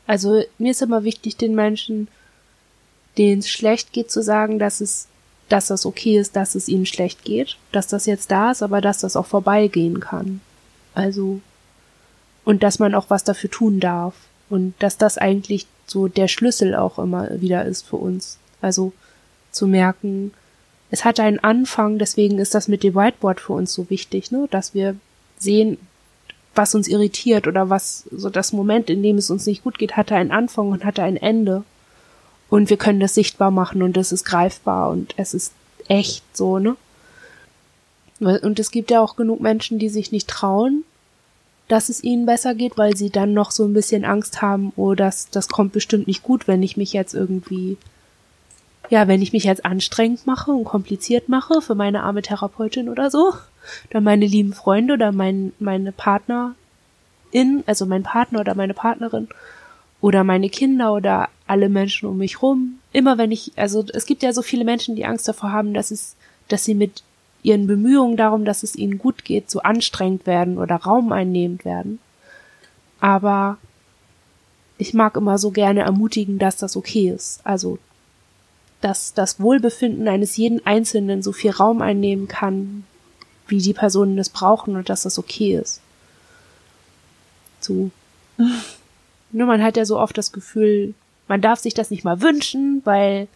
Also mir ist immer wichtig, den Menschen, denen es schlecht geht, zu sagen, dass es, dass das okay ist, dass es ihnen schlecht geht, dass das jetzt da ist, aber dass das auch vorbeigehen kann. Also und dass man auch was dafür tun darf und dass das eigentlich so der Schlüssel auch immer wieder ist für uns. Also zu merken, es hat einen Anfang, deswegen ist das mit dem Whiteboard für uns so wichtig, ne, dass wir sehen, was uns irritiert oder was so das Moment, in dem es uns nicht gut geht, hatte einen Anfang und hatte ein Ende. Und wir können das sichtbar machen und es ist greifbar und es ist echt so, ne? Und es gibt ja auch genug Menschen, die sich nicht trauen, dass es ihnen besser geht, weil sie dann noch so ein bisschen Angst haben, oh, das, das kommt bestimmt nicht gut, wenn ich mich jetzt irgendwie, ja, wenn ich mich jetzt anstrengend mache und kompliziert mache für meine arme Therapeutin oder so oder meine lieben Freunde oder mein, meine Partnerin, also mein Partner oder meine Partnerin oder meine Kinder oder alle Menschen um mich rum. Immer wenn ich, also es gibt ja so viele Menschen, die Angst davor haben, dass es, dass sie mit ihren Bemühungen darum, dass es ihnen gut geht, so anstrengend werden oder raumeinnehmend werden. Aber ich mag immer so gerne ermutigen, dass das okay ist. Also, dass das Wohlbefinden eines jeden Einzelnen so viel Raum einnehmen kann, wie die Personen es brauchen und dass das okay ist. So. *laughs* Nur man hat ja so oft das Gefühl, man darf sich das nicht mal wünschen, weil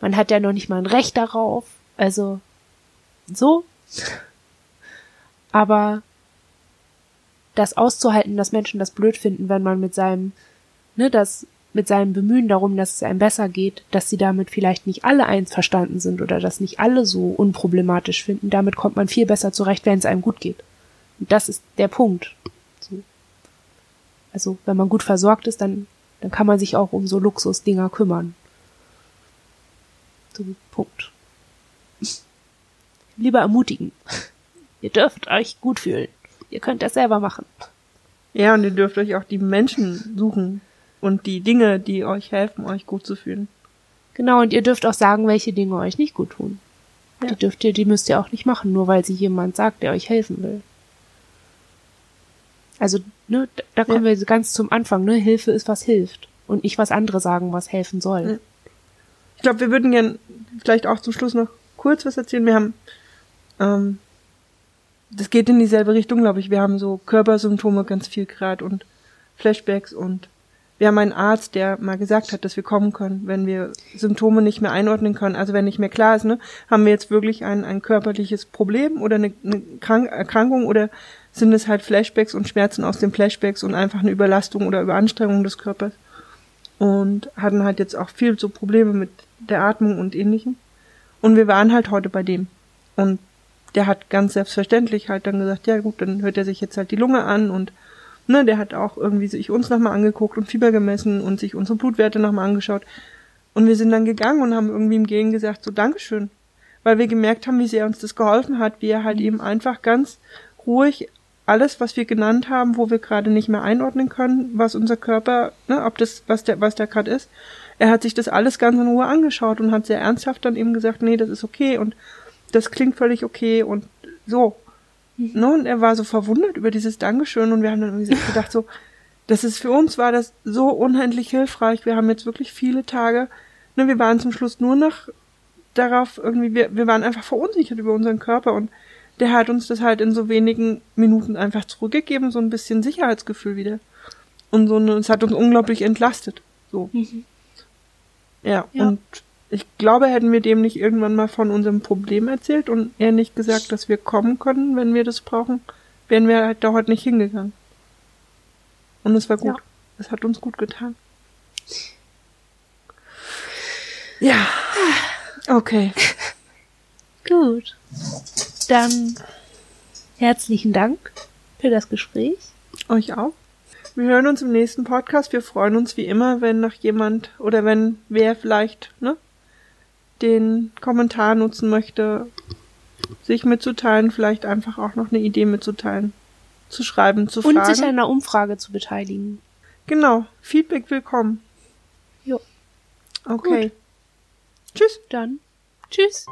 man hat ja noch nicht mal ein Recht darauf. Also so, Aber das auszuhalten, dass Menschen das blöd finden, wenn man mit seinem, ne, das mit seinem Bemühen darum, dass es einem besser geht, dass sie damit vielleicht nicht alle einverstanden sind oder dass nicht alle so unproblematisch finden, damit kommt man viel besser zurecht, wenn es einem gut geht. Und das ist der Punkt. So. Also, wenn man gut versorgt ist, dann, dann kann man sich auch um so Luxusdinger kümmern. So, Punkt. *laughs* Lieber ermutigen. *laughs* Ihr dürft euch gut fühlen. Ihr könnt das selber machen. Ja, und ihr dürft euch auch die Menschen suchen und die Dinge, die euch helfen, euch gut zu fühlen. Genau, und ihr dürft auch sagen, welche Dinge euch nicht gut tun. Ja. Die dürft ihr, die müsst ihr auch nicht machen, nur weil sie jemand sagt, der euch helfen will. Also, ne, da- kommen wir ganz zum Anfang, ne? Hilfe ist, was hilft. Und nicht, was andere sagen, was helfen soll. Ja. Ich glaube, wir würden gern vielleicht auch zum Schluss noch kurz was erzählen. Wir haben, ähm, das geht in dieselbe Richtung, glaube ich. Wir haben so Körpersymptome ganz viel gerade und Flashbacks und wir haben einen Arzt, der mal gesagt hat, dass wir kommen können, wenn wir Symptome nicht mehr einordnen können. Also wenn nicht mehr klar ist, ne, haben wir jetzt wirklich ein, ein körperliches Problem oder eine, eine Krank Erkrankung oder sind es halt Flashbacks und Schmerzen aus den Flashbacks und einfach eine Überlastung oder Überanstrengung des Körpers und hatten halt jetzt auch viel so Probleme mit der Atmung und ähnlichem. Und wir waren halt heute bei dem. Und der hat ganz selbstverständlich halt dann gesagt, ja gut, dann hört er sich jetzt halt die Lunge an und ne, der hat auch irgendwie sich uns nochmal angeguckt und Fieber gemessen und sich unsere Blutwerte nochmal angeschaut. Und wir sind dann gegangen und haben irgendwie im Gehen gesagt, so Dankeschön. Weil wir gemerkt haben, wie sehr uns das geholfen hat, wie er halt eben einfach ganz ruhig alles, was wir genannt haben, wo wir gerade nicht mehr einordnen können, was unser Körper, ne, ob das, was der, was der gerade ist. Er hat sich das alles ganz in Ruhe angeschaut und hat sehr ernsthaft dann eben gesagt, nee, das ist okay und das klingt völlig okay und so. Ne, und er war so verwundert über dieses Dankeschön und wir haben dann irgendwie gedacht so, das ist für uns war das so unendlich hilfreich. Wir haben jetzt wirklich viele Tage, ne, wir waren zum Schluss nur noch darauf irgendwie, wir, wir waren einfach verunsichert über unseren Körper und der hat uns das halt in so wenigen Minuten einfach zurückgegeben, so ein bisschen Sicherheitsgefühl wieder. Und so, es hat uns unglaublich entlastet. So. Ja, Ja. und ich glaube, hätten wir dem nicht irgendwann mal von unserem Problem erzählt und er nicht gesagt, dass wir kommen können, wenn wir das brauchen, wären wir halt da heute nicht hingegangen. Und es war gut. Ja. Es hat uns gut getan. Ja. Okay. *laughs* Gut. Dann herzlichen Dank für das Gespräch. Euch auch. Wir hören uns im nächsten Podcast. Wir freuen uns wie immer, wenn noch jemand oder wenn wer vielleicht ne, den Kommentar nutzen möchte, sich mitzuteilen, vielleicht einfach auch noch eine Idee mitzuteilen, zu schreiben, zu Und fragen. sich an einer Umfrage zu beteiligen. genau, Feedback willkommen. Jo. Okay. Tschüss. Dann tschüss.